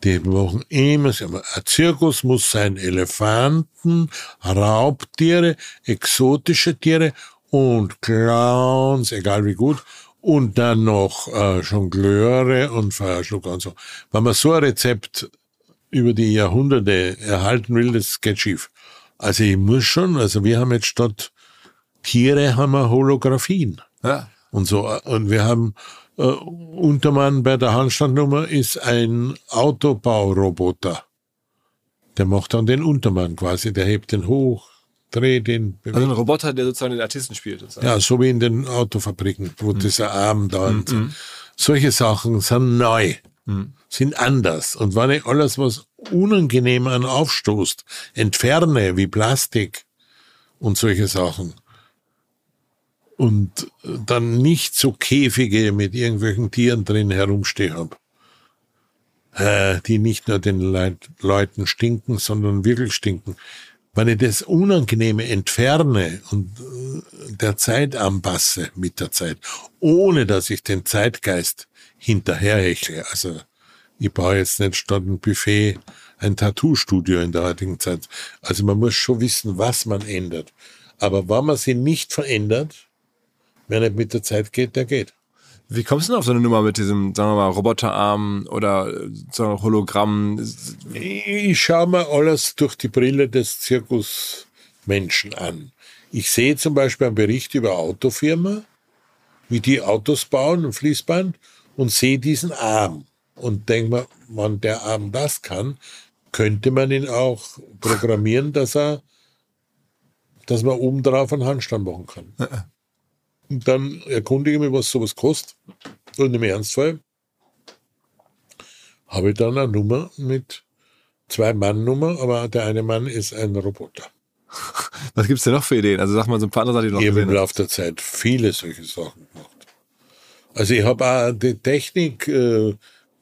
die machen immer, ein Zirkus muss sein Elefanten, Raubtiere, exotische Tiere und Clowns, egal wie gut, und dann noch äh, Jongleure und Feuerschlucker und so. Wenn man so ein Rezept über die Jahrhunderte erhalten will, das geht schief. Also ich muss schon, also wir haben jetzt statt Tiere haben wir Holographien Ja. und so. Und wir haben äh, Untermann bei der Handstandnummer ist ein Autobauroboter. Der macht dann den Untermann quasi, der hebt den hoch, dreht den. Also ein Roboter, der sozusagen den Artisten spielt. Sozusagen. Ja, so wie in den Autofabriken, wo dieser Arm da und solche Sachen sind neu, sind anders. Und wenn ich alles, was unangenehm an aufstoßt, entferne, wie Plastik und solche Sachen, und dann nicht so Käfige mit irgendwelchen Tieren drin herumstehen hab, äh, die nicht nur den Leit Leuten stinken, sondern wirklich stinken. Wenn ich das Unangenehme entferne und äh, der Zeit anpasse mit der Zeit, ohne dass ich den Zeitgeist hinterherhechle. Also ich baue jetzt nicht statt ein Buffet ein Tattoo-Studio in der heutigen Zeit. Also man muss schon wissen, was man ändert. Aber wenn man sie nicht verändert, wer nicht mit der Zeit geht, der geht. Wie kommst du denn auf so eine Nummer mit diesem, sagen wir mal, Roboterarm oder so ein Hologramm? Ich schaue mir alles durch die Brille des Zirkusmenschen an. Ich sehe zum Beispiel einen Bericht über Autofirma, wie die Autos bauen, ein Fließband, und sehe diesen Arm und denke mir, wenn der Arm das kann, könnte man ihn auch programmieren, dass er, dass man oben drauf einen Handstand machen kann. Und dann erkundige ich mich, was sowas kostet. Und im Ernstfall habe ich dann eine Nummer mit zwei Mann-Nummer, aber der eine Mann ist ein Roboter. Was gibt's denn noch für Ideen? Also sag mal so ein paar andere Sachen, die noch Ich habe im. Laufe der Zeit viele solche Sachen gemacht. Also ich habe auch die Technik, äh,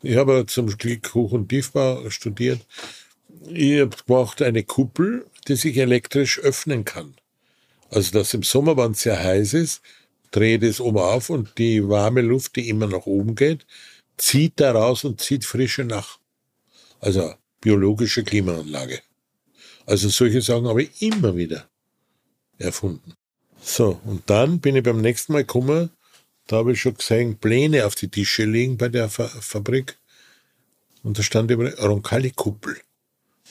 ich habe zum Glück Hoch- und Tiefbau studiert. Ich habe gemacht eine Kuppel, die sich elektrisch öffnen kann. Also dass im Sommer, wenn es sehr heiß ist, dreht es oben auf und die warme Luft, die immer nach oben geht, zieht da raus und zieht frische nach. Also biologische Klimaanlage. Also solche Sachen habe ich immer wieder erfunden. So, und dann bin ich beim nächsten Mal gekommen, da habe ich schon gesehen, Pläne auf die Tische liegen bei der Fa Fabrik. Und da stand immer Roncalli-Kuppel.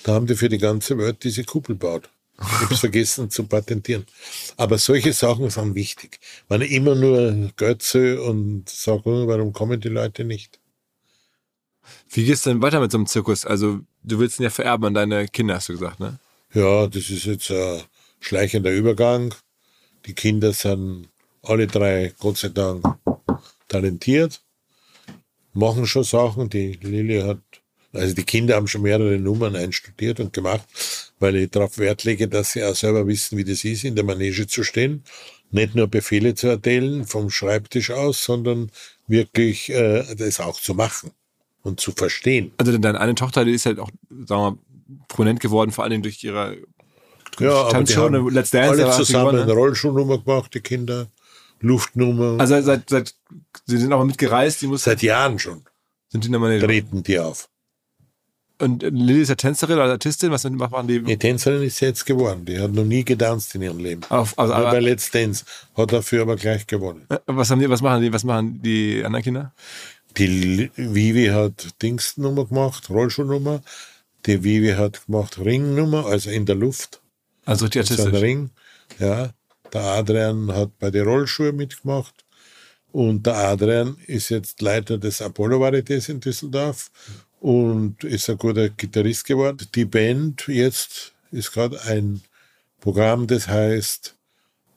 Da haben die für die ganze Welt diese Kuppel gebaut. Ich habe es vergessen zu patentieren. Aber solche Sachen sind wichtig. Wenn immer nur Götze und sage, warum kommen die Leute nicht? Wie geht's denn weiter mit so einem Zirkus? Also du willst ihn ja vererben an deine Kinder, hast du gesagt, ne? Ja, das ist jetzt ein schleichender Übergang. Die Kinder sind alle drei, Gott sei Dank, talentiert, machen schon Sachen. Die Lilly hat, also die Kinder haben schon mehrere Nummern einstudiert und gemacht, weil ich darauf Wert lege, dass sie auch selber wissen, wie das ist, in der Manege zu stehen. Nicht nur Befehle zu erteilen vom Schreibtisch aus, sondern wirklich äh, das auch zu machen und zu verstehen. Also deine eine Tochter, die ist halt auch, sagen wir mal, prominent geworden, vor allen Dingen durch ihre Ja, Tanzshow, Let's Dance. da alle zusammen eine ne? Rollschuhnummer gemacht, die Kinder, Luftnummer. Also seit, seit, sie sind auch mitgereist, die muss, Seit Jahren schon sind die nochmal treten die auf. Und Lilly ist ja Tänzerin oder Artistin, was machen die? Die Tänzerin ist jetzt geworden. Die hat noch nie getanzt in ihrem Leben. Auf, also, Nur bei Let's Dance hat dafür aber gleich gewonnen. äh, was haben die, was machen die, was machen die anderen Kinder? Die Vivi hat Dingsnummer gemacht, Rollschuhnummer. Die Vivi hat gemacht Ringnummer, also in der Luft. Also richtig So ein artistisch. Ring. Ja. Der Adrian hat bei den Rollschuhen mitgemacht. Und der Adrian ist jetzt Leiter des Apollo Varietés in Düsseldorf und ist ein guter Gitarrist geworden. Die Band jetzt ist gerade ein Programm, das heißt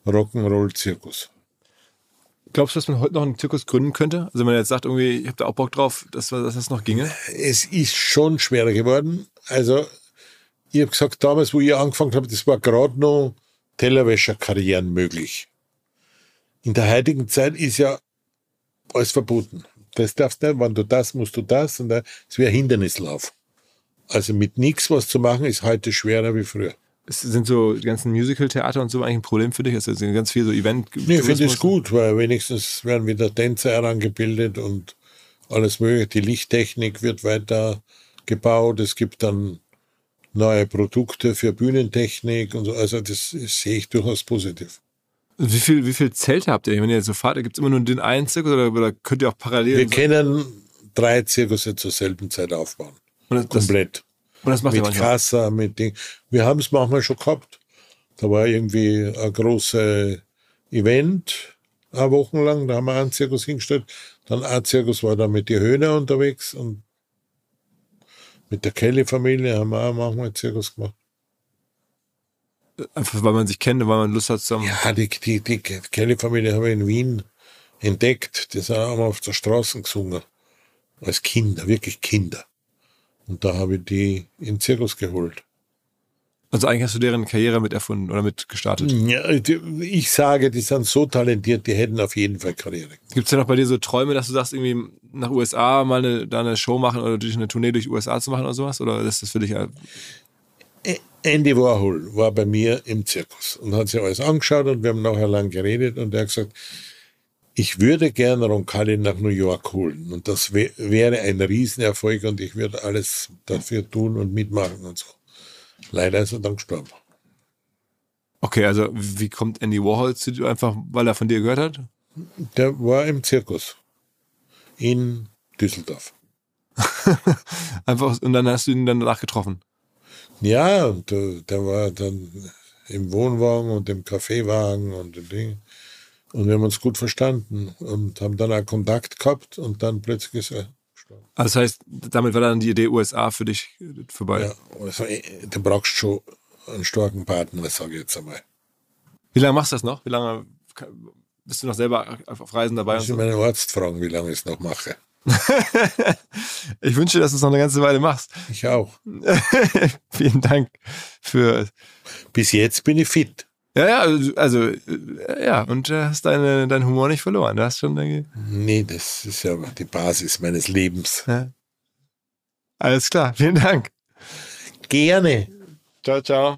Rock'n'Roll Zirkus. Glaubst du, dass man heute noch einen Zirkus gründen könnte? Also wenn man jetzt sagt, irgendwie, ich habe da auch Bock drauf, dass, dass das noch ginge? Es ist schon schwerer geworden. Also, ich habe gesagt, damals, wo ich angefangen habe, das war gerade noch Tellerwäscherkarrieren möglich. In der heutigen Zeit ist ja alles verboten. Das darfst du nicht, wenn du das, musst du das. Und es wäre Hindernislauf. Also mit nichts was zu machen, ist heute schwerer wie früher. Es sind so die ganzen Musical-Theater und so eigentlich ein Problem für dich? Also es sind ganz viel so Event. Nee, ich finde es gut, weil wenigstens werden wieder Tänzer herangebildet und alles mögliche. Die Lichttechnik wird weiter gebaut. Es gibt dann neue Produkte für Bühnentechnik und so. Also das ist- sehe ich durchaus positiv. Wie viel, wie viel Zelte habt ihr? Wenn ihr jetzt so fahrt, gibt es immer nur den einen Zirkus oder, oder könnt ihr auch parallel? Wir können drei Zirkusse zur selben Zeit aufbauen. und das, Komplett. und das macht ihr mit manchmal. Kassa, mit Ding. Wir haben es manchmal schon gehabt. Da war irgendwie ein großes Event, eine Woche lang, da haben wir einen Zirkus hingestellt. Dann ein Zirkus war da mit die Höhner unterwegs und mit der Kelly-Familie haben wir auch manchmal einen Zirkus gemacht. Einfach weil man sich kennt und weil man Lust hat zusammen. Ja, die, die, die Kelly-Familie habe ich in Wien entdeckt. Die sind auch mal auf der Straße gesungen. Als Kinder, wirklich Kinder. Und da habe ich die in den Zirkus geholt. Also eigentlich hast du deren Karriere mit erfunden oder mit gestartet. Ja, ich sage, die sind so talentiert, die hätten auf jeden Fall Karriere. Gibt es denn noch bei dir so Träume, dass du sagst, irgendwie nach USA mal eine, da eine Show machen oder durch eine Tournee durch USA zu machen oder sowas? Oder ist das für dich ja Andy Warhol war bei mir im Zirkus und hat sich alles angeschaut und wir haben nachher lang geredet und er hat gesagt, ich würde gerne Roncalli nach New York holen und das wär, wäre ein Riesenerfolg und ich würde alles dafür tun und mitmachen und so. Leider ist er dann gestorben. Okay, also wie kommt Andy Warhol zu dir? Einfach, weil er von dir gehört hat? Der war im Zirkus in Düsseldorf. Einfach, und dann hast du ihn dann danach getroffen. Ja, und äh, der war dann im Wohnwagen und im Kaffeewagen und dem Ding. Und wir haben uns gut verstanden und haben dann auch Kontakt gehabt und dann plötzlich ist er gestorben. Also das heißt, damit war dann die Idee USA für dich vorbei. Ja, also, äh, du brauchst schon einen starken Partner, sage ich jetzt einmal. Wie lange machst du das noch? Wie lange bist du noch selber auf Reisen dabei? Ich muss so? meinen Arzt fragen, wie lange ich es noch mache. Ich wünsche, dass du es noch eine ganze Weile machst. Ich auch. Vielen Dank für. Bis jetzt bin ich fit. Ja, ja, also, also äh, ja, und äh, hast deine, deinen Humor nicht verloren. Du hast schon. Äh, Nee, das ist ja die Basis meines Lebens. ja. Alles klar, vielen Dank. Gerne. Ciao, ciao.